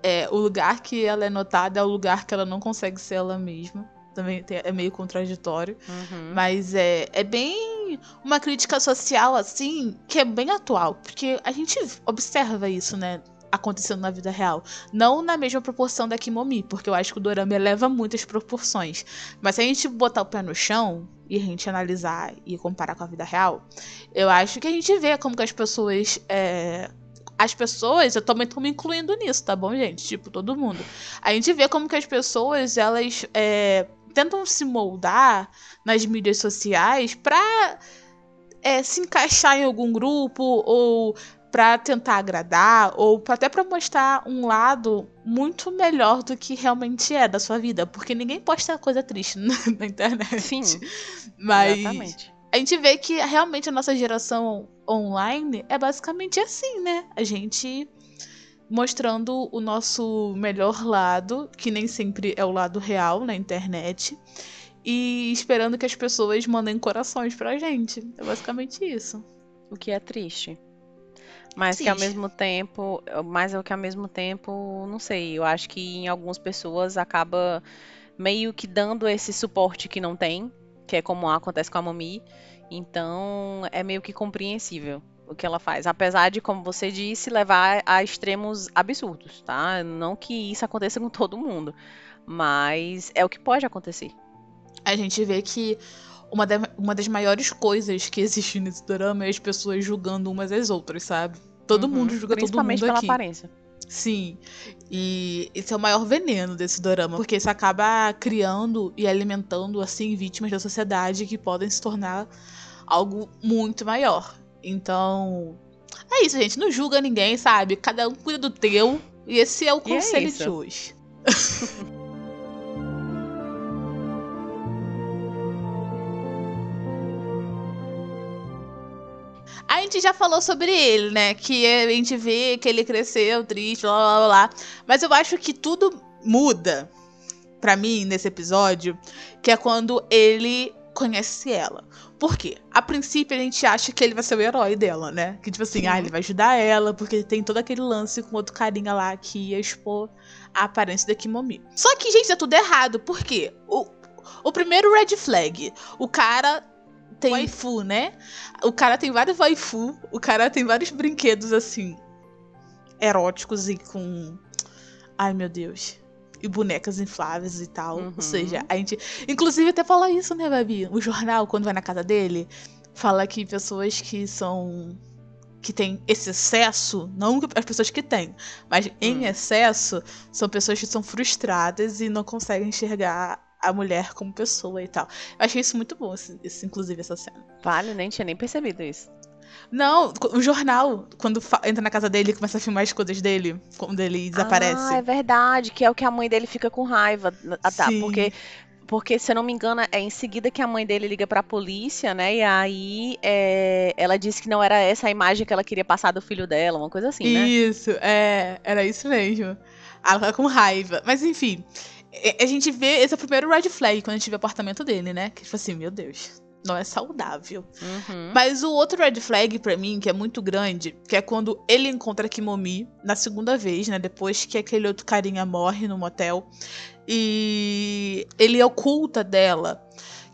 é, o lugar que ela é notada é o lugar que ela não consegue ser ela mesma. Também é meio contraditório. Uhum. Mas é, é bem uma crítica social, assim, que é bem atual. Porque a gente observa isso, né? Acontecendo na vida real. Não na mesma proporção da Kimomi, porque eu acho que o Dorama eleva muitas proporções. Mas se a gente botar o pé no chão e a gente analisar e comparar com a vida real, eu acho que a gente vê como que as pessoas. é, As pessoas, eu também tô me incluindo nisso, tá bom, gente? Tipo, todo mundo. A gente vê como que as pessoas, elas é, tentam se moldar nas mídias sociais pra é, se encaixar em algum grupo ou pra tentar agradar ou até pra mostrar um lado muito melhor do que realmente é da sua vida, porque ninguém posta coisa triste na, na internet. Sim, Mas exatamente. a gente vê que realmente a nossa geração online é basicamente assim, né? A gente mostrando o nosso melhor lado, que nem sempre é o lado real na internet, e esperando que as pessoas mandem corações pra gente. É basicamente isso. O que é triste. Mas que ao mesmo tempo, mas é o que ao mesmo tempo, não sei, eu acho que em algumas pessoas acaba meio que dando esse suporte que não tem, que é como acontece com a Mami. Então, é meio que compreensível o que ela faz, apesar de, como você disse, levar a extremos absurdos, tá? Não que isso aconteça com todo mundo, mas é o que pode acontecer. A gente vê que uma, da- uma das maiores coisas que existe nesse drama é as pessoas julgando umas às outras, sabe? Todo Uhum, mundo julga todo Principalmente mundo pela aqui. aparência. Sim. E esse é o maior veneno desse dorama, porque isso acaba criando e alimentando assim vítimas da sociedade que podem se tornar algo muito maior. Então, é isso, gente, não julga ninguém, sabe? Cada um cuida do teu. E esse é o é conselho isso. de hoje. gente já falou sobre ele, né? Que a gente vê que ele cresceu triste, blá blá blá. Mas eu acho que tudo muda pra mim nesse episódio, que é quando ele conhece ela. Por quê? A princípio a gente acha que ele vai ser o herói dela, né? Que tipo assim, Sim. ah, ele vai ajudar ela, porque tem todo aquele lance com outro carinha lá que ia expor a aparência da Kimomi. Só que, gente, é tudo errado. Por quê? O, o primeiro red flag, o cara tem waifu, né? O cara tem vários waifu, o cara tem vários brinquedos assim eróticos e com ai meu Deus. E bonecas infláveis e tal. Uhum. Ou seja, a gente. Inclusive, até fala isso, né, Babi? O jornal, quando vai na casa dele, fala que pessoas que são. que têm esse excesso, não as pessoas que têm, mas em Hum. excesso, são pessoas que são frustradas e não conseguem enxergar a mulher como pessoa e tal. Eu achei isso muito bom, esse- esse- inclusive, essa cena. Vale, nem tinha nem percebido isso. Não, o jornal, quando entra na casa dele e começa a filmar as coisas dele, quando ele desaparece. Ah, é verdade, que é o que a mãe dele fica com raiva. Ah, tá, Sim. porque porque se eu não me engano, é em seguida que a mãe dele liga pra polícia, né? E aí é, ela disse que não era essa a imagem que ela queria passar do filho dela, uma coisa assim, né? Isso, é, era isso mesmo. Ela fica com raiva. Mas enfim, a gente vê esse é o primeiro red flag quando a gente vê o apartamento dele, né? Que tipo assim, meu Deus, não é saudável. Uhum. Mas o outro red flag pra mim, que é muito grande, que é quando ele encontra a Kimomi na segunda vez, né? Depois que aquele outro carinha morre no motel. E ele oculta dela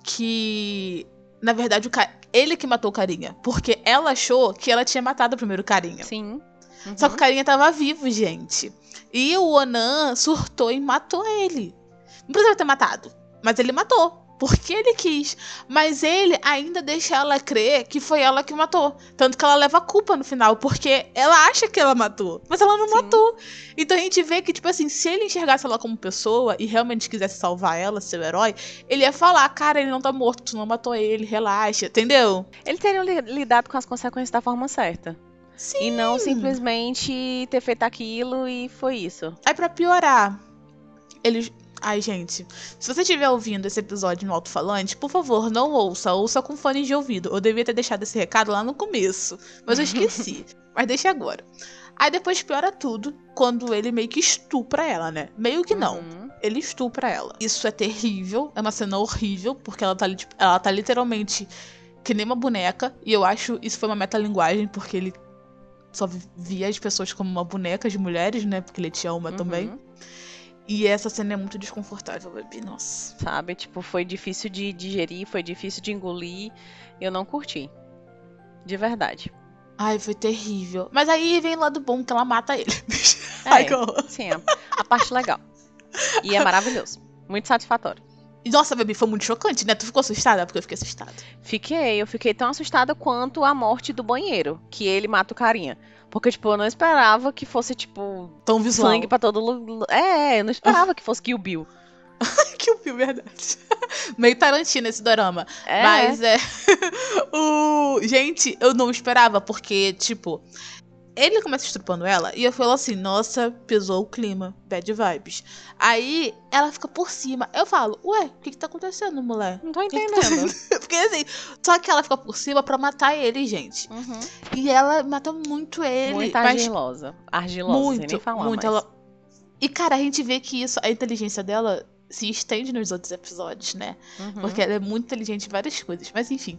que, na verdade, o ca... ele que matou o carinha. Porque ela achou que ela tinha matado o primeiro carinha. Sim. Uhum. Só que o carinha tava vivo, gente. E o Onan surtou e matou ele. Não precisava ter matado, mas ele matou. Porque ele quis. Mas ele ainda deixa ela crer que foi ela que matou. Tanto que ela leva a culpa no final, porque ela acha que ela matou. Mas ela não Sim. matou. Então a gente vê que, tipo assim, se ele enxergasse ela como pessoa e realmente quisesse salvar ela, ser o herói, ele ia falar: Cara, ele não tá morto, tu não matou ele, relaxa, entendeu? Ele teria li- lidado com as consequências da forma certa. Sim. E não simplesmente ter feito aquilo e foi isso. Aí pra piorar, eles. Ai, gente. Se você estiver ouvindo esse episódio no alto-falante, por favor, não ouça. Ouça com fones de ouvido. Eu devia ter deixado esse recado lá no começo. Mas eu esqueci. mas deixa agora. Aí depois piora tudo quando ele meio que estupra ela, né? Meio que não. Uhum. Ele estupra ela. Isso é terrível. É uma cena horrível, porque ela tá, li- ela tá literalmente que nem uma boneca. E eu acho isso foi uma metalinguagem, porque ele só vi- via as pessoas como uma boneca de mulheres, né? Porque ele tinha uma também. Uhum. E essa cena é muito desconfortável, baby. Nossa. Sabe? Tipo, foi difícil de digerir, foi difícil de engolir. Eu não curti. De verdade. Ai, foi terrível. Mas aí vem o lado bom que ela mata ele. É, Ai, sim, a, a parte legal. E é maravilhoso. Muito satisfatório. Nossa, baby, foi muito chocante, né? Tu ficou assustada? Porque eu fiquei assustada. Fiquei, eu fiquei tão assustada quanto a morte do banheiro, que ele mata o carinha. Porque, tipo, eu não esperava que fosse, tipo, Tão visual. sangue pra todo lugar. É, eu não esperava que fosse Kill Bill. o filme, verdade. Meio Tarantino esse dorama. É, Mas é. o... Gente, eu não esperava, porque, tipo. Ele começa estrupando ela e eu falo assim, nossa, pesou o clima, bad vibes. Aí ela fica por cima. Eu falo, ué, o que que tá acontecendo, mulher? não tô O que que tá entendendo. Porque assim, só que ela fica por cima pra matar ele, gente. Uhum. E ela mata muito ele. Muito mas argilosa. Argilosa, muito, nem falar muito. Ela... E cara, a gente vê que isso, a inteligência dela se estende nos outros episódios, né? Uhum. Porque ela é muito inteligente em várias coisas. Mas enfim.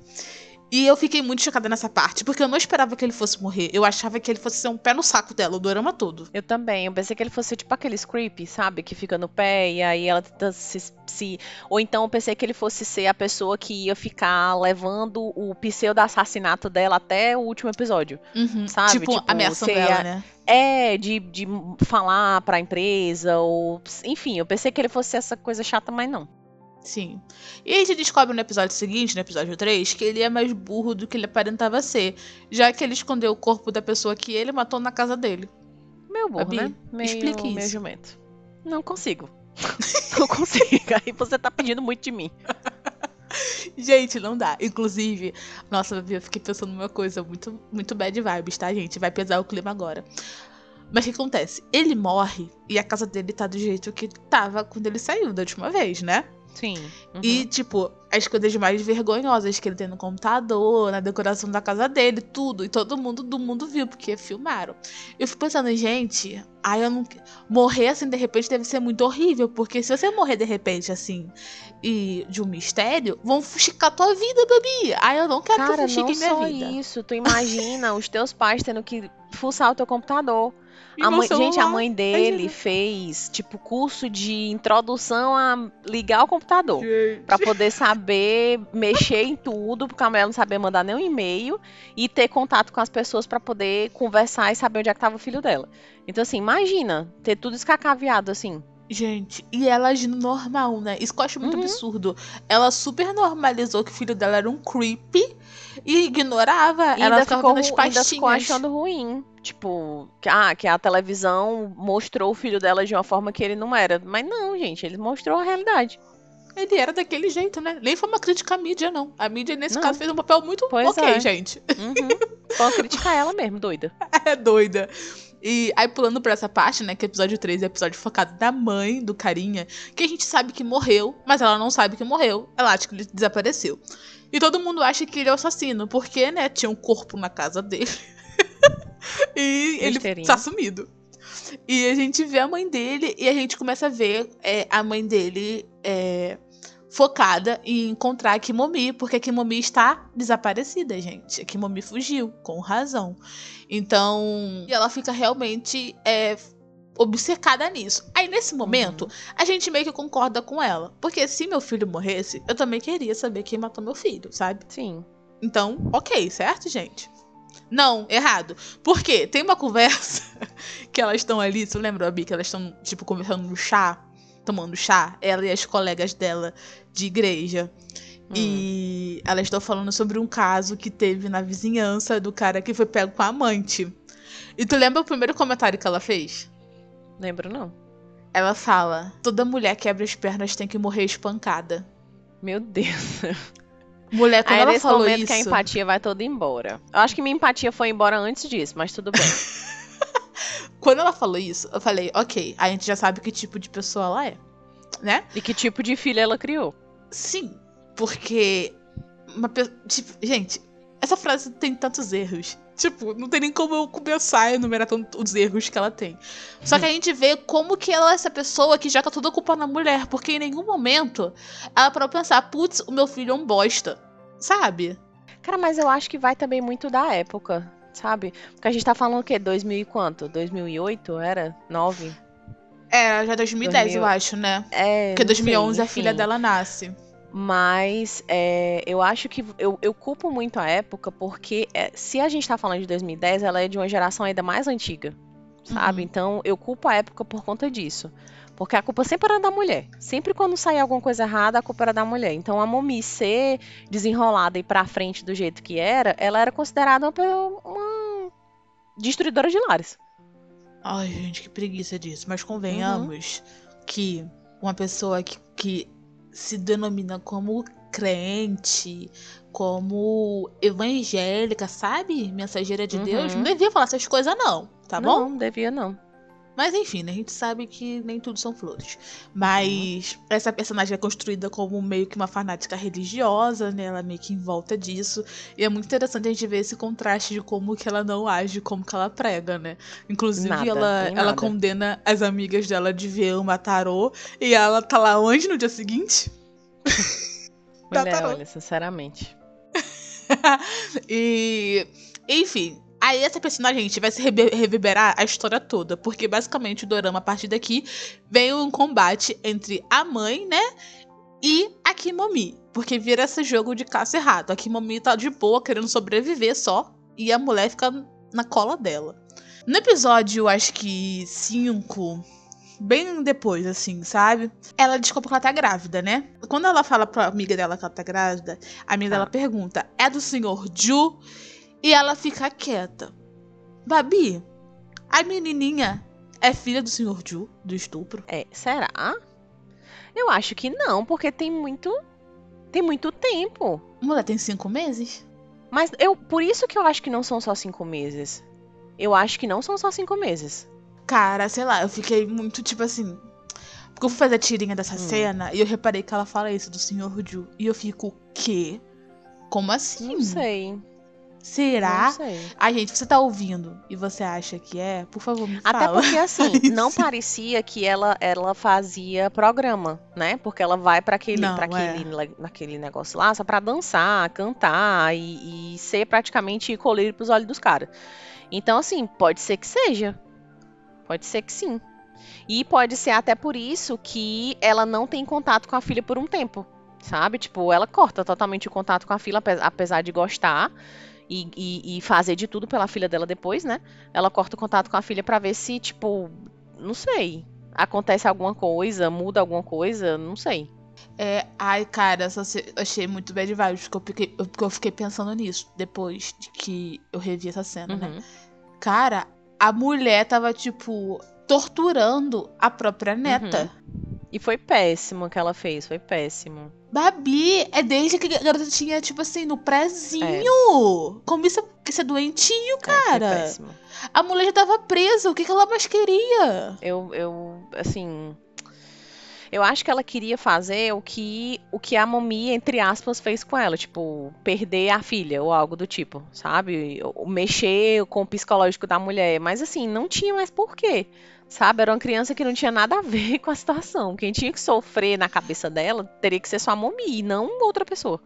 E eu fiquei muito chocada nessa parte, porque eu não esperava que ele fosse morrer. Eu achava que ele fosse ser um pé no saco dela, o dorama todo. Eu também. Eu pensei que ele fosse tipo aqueles creepy, sabe? Que fica no pé e aí ela tenta se, se- Ou então eu pensei que ele fosse ser a pessoa que ia ficar levando o pseudo assassinato dela até o último episódio. Uhum. Sabe, Tipo, tipo, ameaçando ela, a- né? É, de, de falar pra empresa, ou. Enfim, eu pensei que ele fosse essa coisa chata, mas não. Sim. E a gente descobre no episódio seguinte, no episódio 3, que ele é mais burro do que ele aparentava ser. Já que ele escondeu o corpo da pessoa que ele matou na casa dele. Meu burro, né? Meio, explique meio isso. jumento. Não consigo. não consigo. Aí você tá pedindo muito de mim. Gente, não dá. Inclusive, nossa, eu fiquei pensando numa coisa muito, muito bad vibes, tá, gente? Vai pesar o clima agora. Mas o que acontece? Ele morre e a casa dele tá do jeito que tava quando ele saiu da última vez, né? Sim. Uhum. E, tipo, as coisas mais vergonhosas que ele tem no computador, na decoração da casa dele, tudo. E todo mundo do mundo viu, porque filmaram. Eu fico pensando, gente, ai, eu não. Morrer assim de repente deve ser muito horrível. Porque se você morrer de repente, assim, e de um mistério, vão fuxicar tua vida, Babi. Ai, eu não quero Cara, que não fuxiquem minha só vida. isso. Tu imagina os teus pais tendo que fuçar o teu computador. A mãe- gente, a mãe dele fez, tipo, curso de introdução a ligar o computador. Pra poder saber mexer em tudo, porque a mulher não sabia mandar nenhum e-mail e ter contato com as pessoas pra poder conversar e saber onde é que tava o filho dela. Então, assim, imagina ter tudo escacaviado assim. Gente, e ela agindo normal, né? Isso que eu acho muito Uhum. absurdo. Ela super normalizou que o filho dela era um creepy e ignorava. E ela ficava ficou, vendo as ru- ainda ficou pastinhas. achando ruim. Tipo, que, ah, que a televisão mostrou o filho dela de uma forma que ele não era. Mas não, gente, ele mostrou a realidade. Ele era daquele jeito, né? Nem foi uma crítica à mídia, não. A mídia, nesse Não. caso, fez um papel muito Pois ok, é. gente. Uhum. Só criticar ela mesmo, doida. É doida. E aí, pulando pra essa parte, né? Que é episódio 3 é episódio focado na mãe do carinha, que a gente sabe que morreu, mas ela não sabe que morreu. Ela acha que ele desapareceu. E todo mundo acha que ele é o assassino, porque, né, tinha um corpo na casa dele. e ele tá sumido. E a gente vê a mãe dele e a gente começa a ver é, a mãe dele é, focada em encontrar a Kimomi, porque a Kimomi está desaparecida, gente. A Kimomi fugiu, com razão. Então, e ela fica realmente é, obcecada nisso. Aí, nesse momento, a gente meio que concorda com ela. Porque se meu filho morresse, eu também queria saber quem matou meu filho, sabe? Sim. Então, ok, certo, gente? Não, errado. Por quê? Tem uma conversa que elas estão ali, você lembra, Abi, que elas estão, tipo, conversando no chá. Tomando chá, ela e as colegas dela de igreja. Hum. E elas estão falando sobre um caso que teve na vizinhança do cara que foi pego com a amante. E tu lembra o primeiro comentário que ela fez? Lembro não. Ela fala: toda mulher que abre as pernas tem que morrer espancada. Meu Deus. Mulher, quando Aí é ela nesse falou momento isso. que a empatia vai toda embora. Eu acho que minha empatia foi embora antes disso, mas tudo bem. Quando ela falou isso, eu falei, ok, a gente já sabe que tipo de pessoa ela é. Né? e que tipo de filha ela criou? Sim, porque uma pe- tipo, gente, essa frase tem tantos erros. Tipo, não tem nem como eu começar a enumerar tanto os erros que ela tem. Só que a gente vê como que ela é essa pessoa que joga toda a culpa na mulher, porque em nenhum momento ela parou pra pensar, putz, o meu filho é um bosta. Sabe? Cara, mas eu acho que vai também muito da época, sabe? Porque a gente tá falando o quê? 2000 e quanto? 2008? Era? 9? É, já é 2010, 2000. eu acho, né? É. Porque não sei, 2011 a filha dela nasce. Mas é, eu acho que eu, eu culpo muito a época porque é, se a gente tá falando de 2010, ela é de uma geração ainda mais antiga, sabe? Uhum. Então eu culpo a época por conta disso. Porque a culpa sempre era da mulher. Sempre quando saía alguma coisa errada, a culpa era da mulher. Então a Momi ser desenrolada e pra frente do jeito que era, ela era considerada uma, uma destruidora de lares. Ai, gente, que preguiça disso. Mas convenhamos que uma pessoa que, que se denomina como crente, como evangélica, sabe? Mensageira de Uhum. Deus, não devia falar essas coisas, não. Tá bom? Não, devia não. Mas enfim, né? A gente sabe que nem tudo são flores. Mas essa personagem é construída como meio que uma fanática religiosa, né? Ela meio que em volta disso. E é muito interessante a gente ver esse contraste de como que ela não age, como que ela prega, né? Inclusive, Nada, ela, ela nada. condena as amigas dela de ver uma tarô. E ela tá lá onde no dia seguinte? Mulher, olha, sinceramente. e. Enfim. Aí essa personagem, gente, vai se reverberar a história toda. Porque basicamente o Dorama, a partir daqui, vem um combate entre a mãe, né? E a Kimomi. Porque vira esse jogo de caça errado. A Kimomi tá de boa, querendo sobreviver só. E a mulher fica na cola dela. No episódio, acho que 5, bem depois, assim, sabe? Ela descobre que ela tá grávida, né? Quando ela fala pra amiga dela que ela tá grávida, a amiga Tá. dela pergunta: é do senhor Ju? E ela fica quieta. Babi, a menininha é filha do senhor Ju, do estupro? É, será? Eu acho que não, porque tem muito. Tem muito tempo. Mulher tem cinco meses? Mas eu, por isso que eu acho que não são só cinco meses. Eu acho que não são só cinco meses. Cara, sei lá, eu fiquei muito tipo assim. Porque eu fui fazer a tirinha dessa Hum. cena e eu reparei que ela fala isso do senhor Ju. E eu fico, o quê? Como assim? Não sei. Será? Não sei. Ai, gente, você tá ouvindo e você acha que é? Por favor, me Até fala. porque, assim, não parecia que ela, ela fazia programa, né? Porque ela vai pra aquele, Não, pra é. aquele, le- naquele negócio lá só pra dançar, cantar e, e ser praticamente colírio pros olhos dos caras. Então, assim, pode ser que seja. Pode ser que sim. E pode ser até por isso que ela não tem contato com a filha por um tempo. Sabe? Tipo, ela corta totalmente o contato com a filha, ape- apesar de gostar. E, e- e fazer de tudo pela filha dela depois, né? Ela corta o contato com a filha pra ver se, tipo, não sei, acontece alguma coisa, muda alguma coisa, não sei. É, ai, cara, só se- eu achei muito bad vibes, porque eu, fiquei, eu- porque eu fiquei pensando nisso depois de que eu revi essa cena, né? Uhum. Cara, a mulher tava, tipo, torturando a própria neta. E foi péssimo o que ela fez, foi péssimo. Babi, é desde que a garota tinha, tipo assim, no prézinho. Como isso, isso é doentio, É, foi cara. péssimo. a mulher já tava presa, o que, que ela mais queria? Eu, eu, assim, eu acho que ela queria fazer o que, o que a Momi, entre aspas, fez com ela, tipo, perder a filha ou algo do tipo, sabe? Mexer com o psicológico da mulher, mas assim, não tinha mais porquê. Sabe, era uma criança que não tinha nada a ver com a situação. Quem tinha que sofrer na cabeça dela teria que ser sua e não outra pessoa.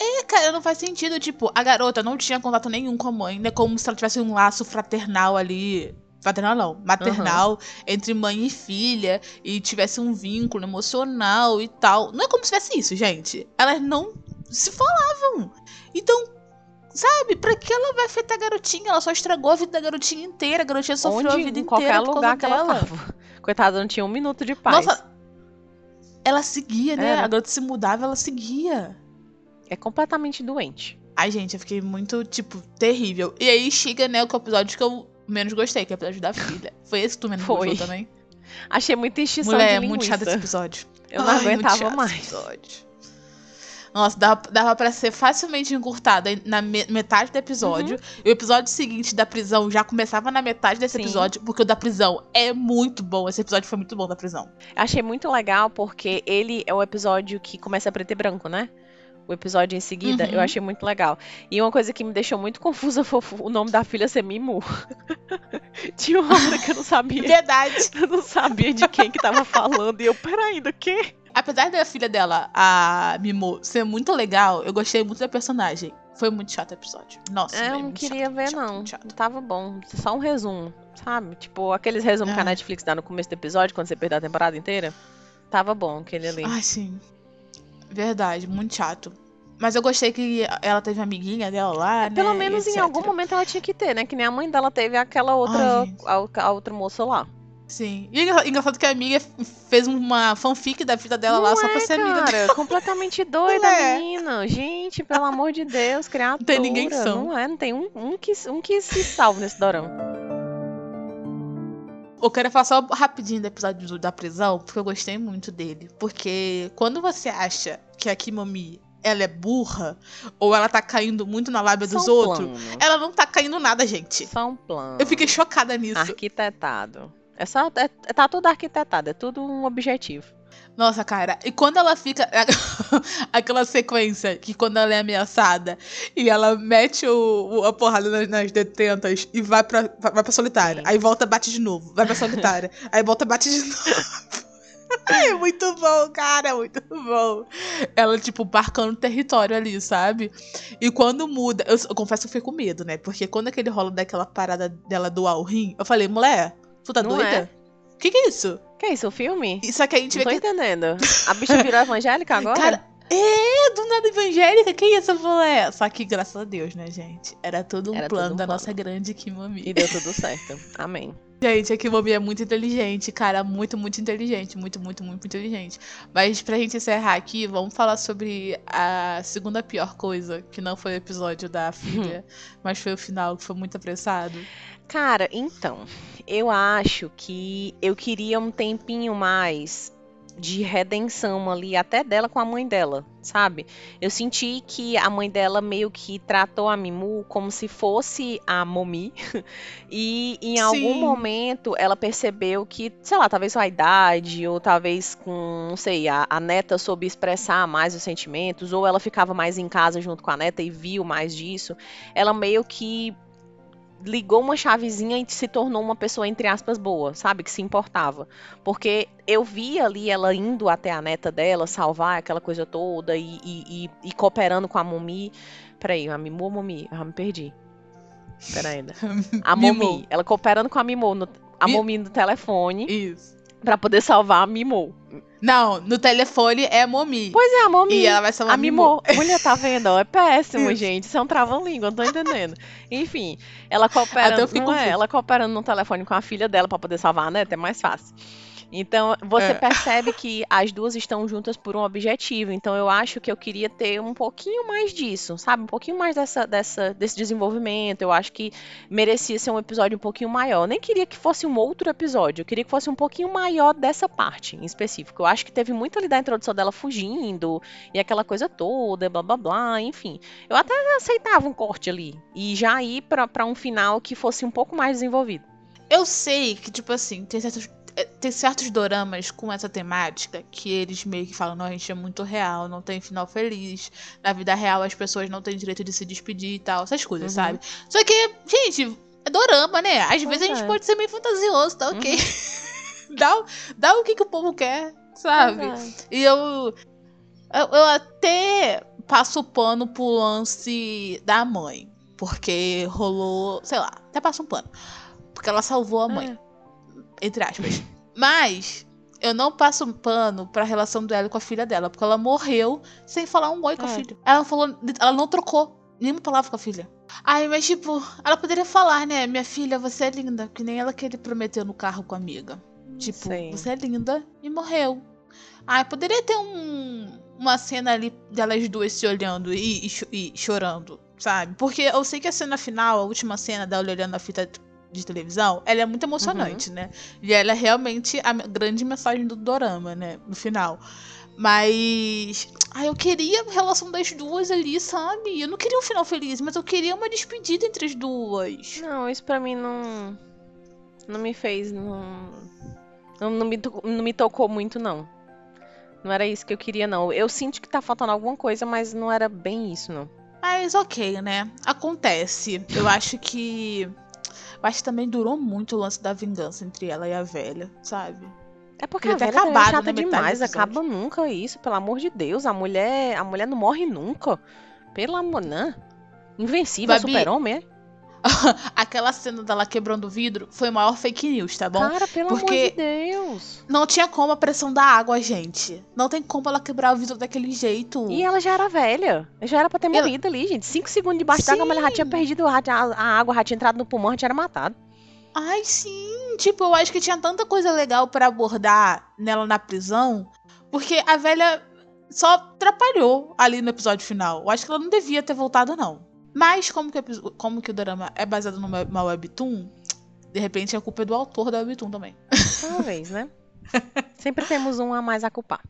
É, cara, não faz sentido. Tipo, a garota não tinha contato nenhum com a mãe, né? Como se ela tivesse um laço fraternal ali. Fraternal não, maternal, entre mãe e filha, e tivesse um vínculo emocional e tal. Não é como se tivesse isso, gente. Elas não se falavam. Então, sabe, pra que ela vai afetar a garotinha? Ela só estragou a vida da garotinha inteira. A garotinha sofreu a Onde, vida em inteira qualquer por causa que ela dela. tava. Coitada, não tinha um minuto de paz. Nossa, ela seguia, né? Era. A garota se mudava, ela seguia. É completamente doente. Ai, gente, eu fiquei muito, tipo, terrível. E aí chega, né, o episódio que eu menos gostei, que é o episódio da filha. Foi esse que tu menos Foi. gostou também? Achei muita extinção Mulher, de é linguiça. muito chato esse episódio. Eu não Ai, muito aguentava mais. Nossa, dava, dava pra ser facilmente encurtada na me- metade do episódio. E o episódio seguinte da prisão já começava na metade desse Sim. episódio, porque o da prisão é muito bom. Esse episódio foi muito bom da prisão. Achei muito legal porque ele é o episódio que começa preto e branco, né? O episódio em seguida, Uhum. eu achei muito legal. E uma coisa que me deixou muito confusa foi o nome da filha ser Mimu. Tinha uma hora que eu não sabia. Verdade. Eu não sabia de quem que tava falando. E eu, peraí, do quê? Apesar da filha dela, a Mimo, ser muito legal, eu gostei muito da personagem. Foi muito chato o episódio. Nossa, É, eu não muito queria chato, ver, muito chato, não. muito chato. Tava bom. Só um resumo, sabe? Tipo, aqueles resumos que a É. Netflix dá no começo do episódio, quando você perdeu a temporada inteira. Tava bom aquele ali. Ai, sim. Verdade, muito chato. Mas eu gostei que ela teve uma amiguinha dela lá, né? Pelo menos em algum momento ela tinha que ter, né? Que nem a mãe dela teve aquela outra. Ai, a, a outra moça lá. Sim. E engra- engraçado que a amiga fez uma fanfic da vida dela lá Não só pra é, ser amiga cara, dela. completamente doida, Não é. menina. Gente, pelo amor de Deus, criatura. tem ninguém que são. Não é, não tem um, um, que, um que se salve nesse dorama. Eu quero falar só rapidinho do episódio da prisão, porque eu gostei muito dele. Porque quando você acha que a Kimomi ela é burra, ou ela tá caindo muito na lábia dos outros, plano. ela não tá caindo nada, gente. Só um plano. Eu fiquei chocada nisso. Arquitetado. É só, é- tá tudo arquitetado, é tudo um objetivo. Nossa, cara, e quando ela fica. aquela sequência que quando ela é ameaçada e ela mete o, o- a porrada nas, nas detentas e vai pra, vai pra solitária. Sim. Aí volta, bate de novo. Vai pra solitária. aí volta, bate de novo. É muito bom, cara, é muito bom. Ela, tipo, marcando território ali, sabe? E quando muda. Eu, eu confesso que eu fiquei com medo, né? Porque quando aquele rolo daquela parada dela doar o rim, eu falei, mulher, tu tá Não doida? O que, que é isso? Que é isso, o filme? Isso aqui a gente Não tô vê que entendendo. A bicha virou evangélica agora? Cara, é, do nada evangélica, que isso, mulher? Só que, graças a Deus, né, gente? Era tudo um Era plano um da plano. nossa grande Kimomi. E deu tudo certo. Amém. Gente, a Kimomi é muito inteligente, cara. Muito, muito inteligente. Muito, muito, muito inteligente. Mas pra gente encerrar aqui, vamos falar sobre a segunda pior coisa, que não foi o episódio da filha, mas foi o final, que foi muito apressado. Cara, então, eu acho que eu queria um tempinho mais de redenção ali, até dela com a mãe dela, sabe? Eu senti que a mãe dela meio que tratou a Mimu como se fosse a Momi. E em algum Sim. momento ela percebeu que, sei lá, talvez com a idade, ou talvez com, não sei, a, a neta soube expressar mais os sentimentos, ou ela ficava mais em casa junto com a neta e viu mais disso. Ela meio que ligou uma chavezinha e se tornou uma pessoa, entre aspas, boa, sabe? Que se importava. Porque eu vi ali ela indo até a neta dela, salvar aquela coisa toda e, e, e- e cooperando com a Momi. Peraí, a Mimu ou Momi? Ah, me perdi. Peraí ainda. A. Momi. Ela cooperando com a Mimo, no, a Mi- Momi no telefone, Isso. Pra poder salvar a Mimo. Não, no telefone é Momi. Pois é, a Momi. E ela vai salvar A a Mimo. Mimô. Mulher, tá vendo? É péssimo, gente. Isso é um trava-língua, não tô entendendo. Enfim, ela Até fiquei não é? Ela cooperando no telefone com a filha dela pra poder salvar neta, é mais fácil. Então, você É. percebe que as duas estão juntas por um objetivo. Então, eu acho que eu queria ter um pouquinho mais disso, sabe? Um pouquinho mais dessa, dessa, desse desenvolvimento. Eu acho que merecia ser um episódio um pouquinho maior. Eu nem queria que fosse um outro episódio. Eu queria que fosse um pouquinho maior dessa parte em específico. Eu acho que teve muito ali da introdução dela fugindo e aquela coisa toda, blá blá blá, enfim. Eu até aceitava um corte ali e já ir pra, pra um final que fosse um pouco mais desenvolvido. Eu sei que, tipo assim, tem certos, eh, tem certos doramas com essa temática que eles meio que falam, não, a gente é muito real, não tem final feliz. Na vida real as pessoas não têm direito de se despedir e tal, essas coisas, Uhum. sabe? Só que, gente, é dorama, né? Às Pois vezes a gente é. Uhum. pode ser meio fantasioso, tá ok? dá, o- dá o que, que o povo quer, sabe? E eu, eu. eu até passo o pano pro lance da mãe. Porque rolou. Sei lá, até passo um pano. Porque ela salvou a mãe. Entre aspas. Mas. Eu não passo um pano pra relação dela com a filha dela. Porque ela morreu sem falar um oi com a É. filha. Ela não falou. Ela não trocou nenhuma palavra com a filha. Ai, mas tipo, ela poderia falar, né? Minha filha, você é linda. Que nem ela que ele prometeu no carro com a amiga. Tipo, Sim. você é linda e morreu. Ai, poderia ter um, uma cena ali delas duas se olhando e, e e chorando, sabe? Porque eu sei que a cena final, a última cena dela olhando a fita de televisão, ela é muito emocionante, né? E ela é realmente a grande mensagem do dorama, né? No final. Mas. Ai, eu queria a relação das duas ali, sabe? Eu não queria um final feliz, mas eu queria uma despedida entre as duas. Não, isso pra mim não. Não me fez. Não, não, não me, não me tocou muito, não. Não era isso que eu queria, não. Eu sinto que tá faltando alguma coisa, mas não era bem isso, não. Mas ok, né? Acontece. Eu acho que. Que também durou muito o lance da vingança entre ela e a velha, sabe? É porque Podia a velha é acabado chata metade do demais. Acaba nunca isso, pelo amor de Deus. A mulher, a mulher não morre nunca. Pelo amor, não. Invencível, super-homem, é? Aquela cena dela quebrando o vidro foi o maior fake news, tá bom? Cara, pelo porque- amor de Deus. Não tinha como a pressão da água, gente. Não tem como ela quebrar o vidro daquele jeito. E ela já era velha. Já era pra ter Ela- morrido ali, gente. Cinco segundos debaixo d'água, mas ela já tinha perdido a, a- a água, já tinha entrado no pulmão, já tinha matado. Ai, sim. Tipo, eu acho que tinha tanta coisa legal pra abordar nela na prisão. Porque a velha só atrapalhou ali no episódio final. Eu acho que ela não devia ter voltado, não. Mas, como que, como que o drama é baseado numa, numa webtoon, de repente a culpa é do autor da webtoon também. Talvez, né? Sempre temos um a mais a culpar.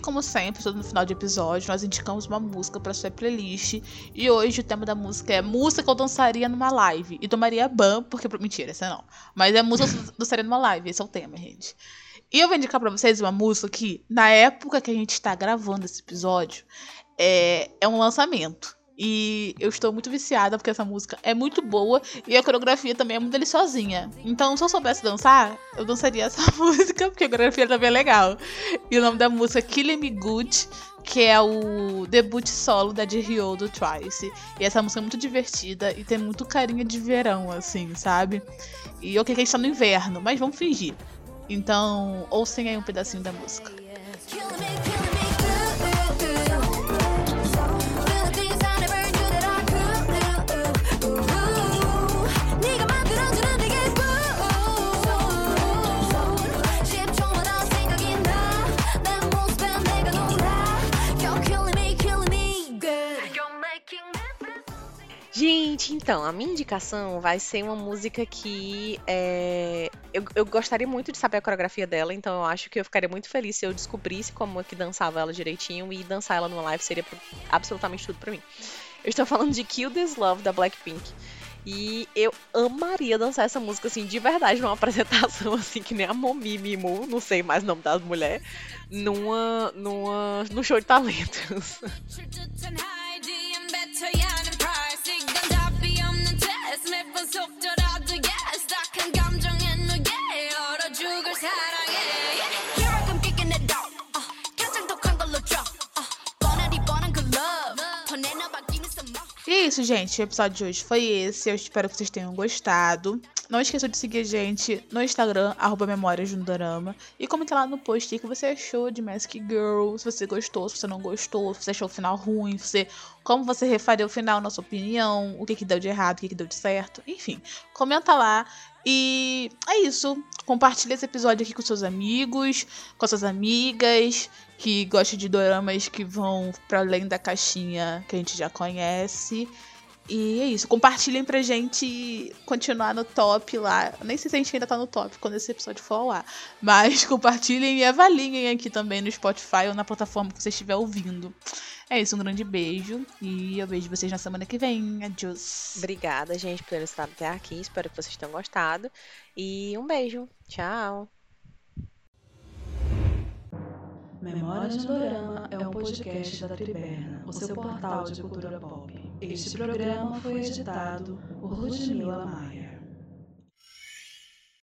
Como sempre, todo no final de episódio, nós indicamos uma música pra sua playlist. E hoje o tema da música é música que eu dançaria numa live. E tomaria ban, porque. Mentira, essa não. Mas é música que eu dançaria numa live. Esse é o tema, gente. E eu vou indicar pra vocês uma música que, na época que a gente tá gravando esse episódio, é, é um lançamento. E eu estou muito viciada porque essa música é muito boa e a coreografia também é muito deliciosinha. Então, se eu soubesse dançar, eu dançaria essa música porque a coreografia também é legal. E o nome da música é Killing Me Good, que é o debut solo da Ji-Hyo do Twice. E essa música é muito divertida e tem muito carinha de verão, assim, sabe? E eu que a gente tá no inverno, mas vamos fingir. Então, ouçam aí um pedacinho da música. Killing me, killing me, Gente, então, a minha indicação vai ser uma música que é, eu, eu gostaria muito de saber a coreografia dela, então eu acho que eu ficaria muito feliz se eu descobrisse como é que dançava ela direitinho e dançar ela numa live seria absolutamente tudo pra mim. Eu estou falando de Kill This Love da Blackpink. E eu amaria dançar essa música, assim, de verdade, numa apresentação, assim, que nem a Momi Mimu, não sei mais o nome das mulheres, numa, numa, num show de talentos. E é isso, gente. O episódio de hoje foi esse. Eu espero que vocês tenham gostado. Não esqueça de seguir a gente no Instagram, arroba Memórias do Dorama. E comenta lá no post o que você achou de Mask Girl. Se você gostou, se você não gostou, se você achou o final ruim, se você, como você refaria o final na sua opinião, o que, que deu de errado, o que, que deu de certo. Enfim, comenta lá. E é isso. Compartilha esse episódio aqui com seus amigos, com suas amigas que gostam de doramas que vão para além da caixinha que a gente já conhece. E é isso. Compartilhem pra gente continuar no top lá. Nem sei se a gente ainda tá no top quando esse episódio for ao ar. Mas compartilhem e avaliem aqui também no Spotify ou na plataforma que você estiver ouvindo. É isso, um grande beijo. E eu vejo vocês na semana que vem. Adiós. Obrigada, gente, por terem estado até aqui. Espero que vocês tenham gostado. E um beijo. Tchau. Memórias de Dorama é um podcast da Triberna, o seu portal de cultura pop. Este programa foi editado por Ludmila Maia.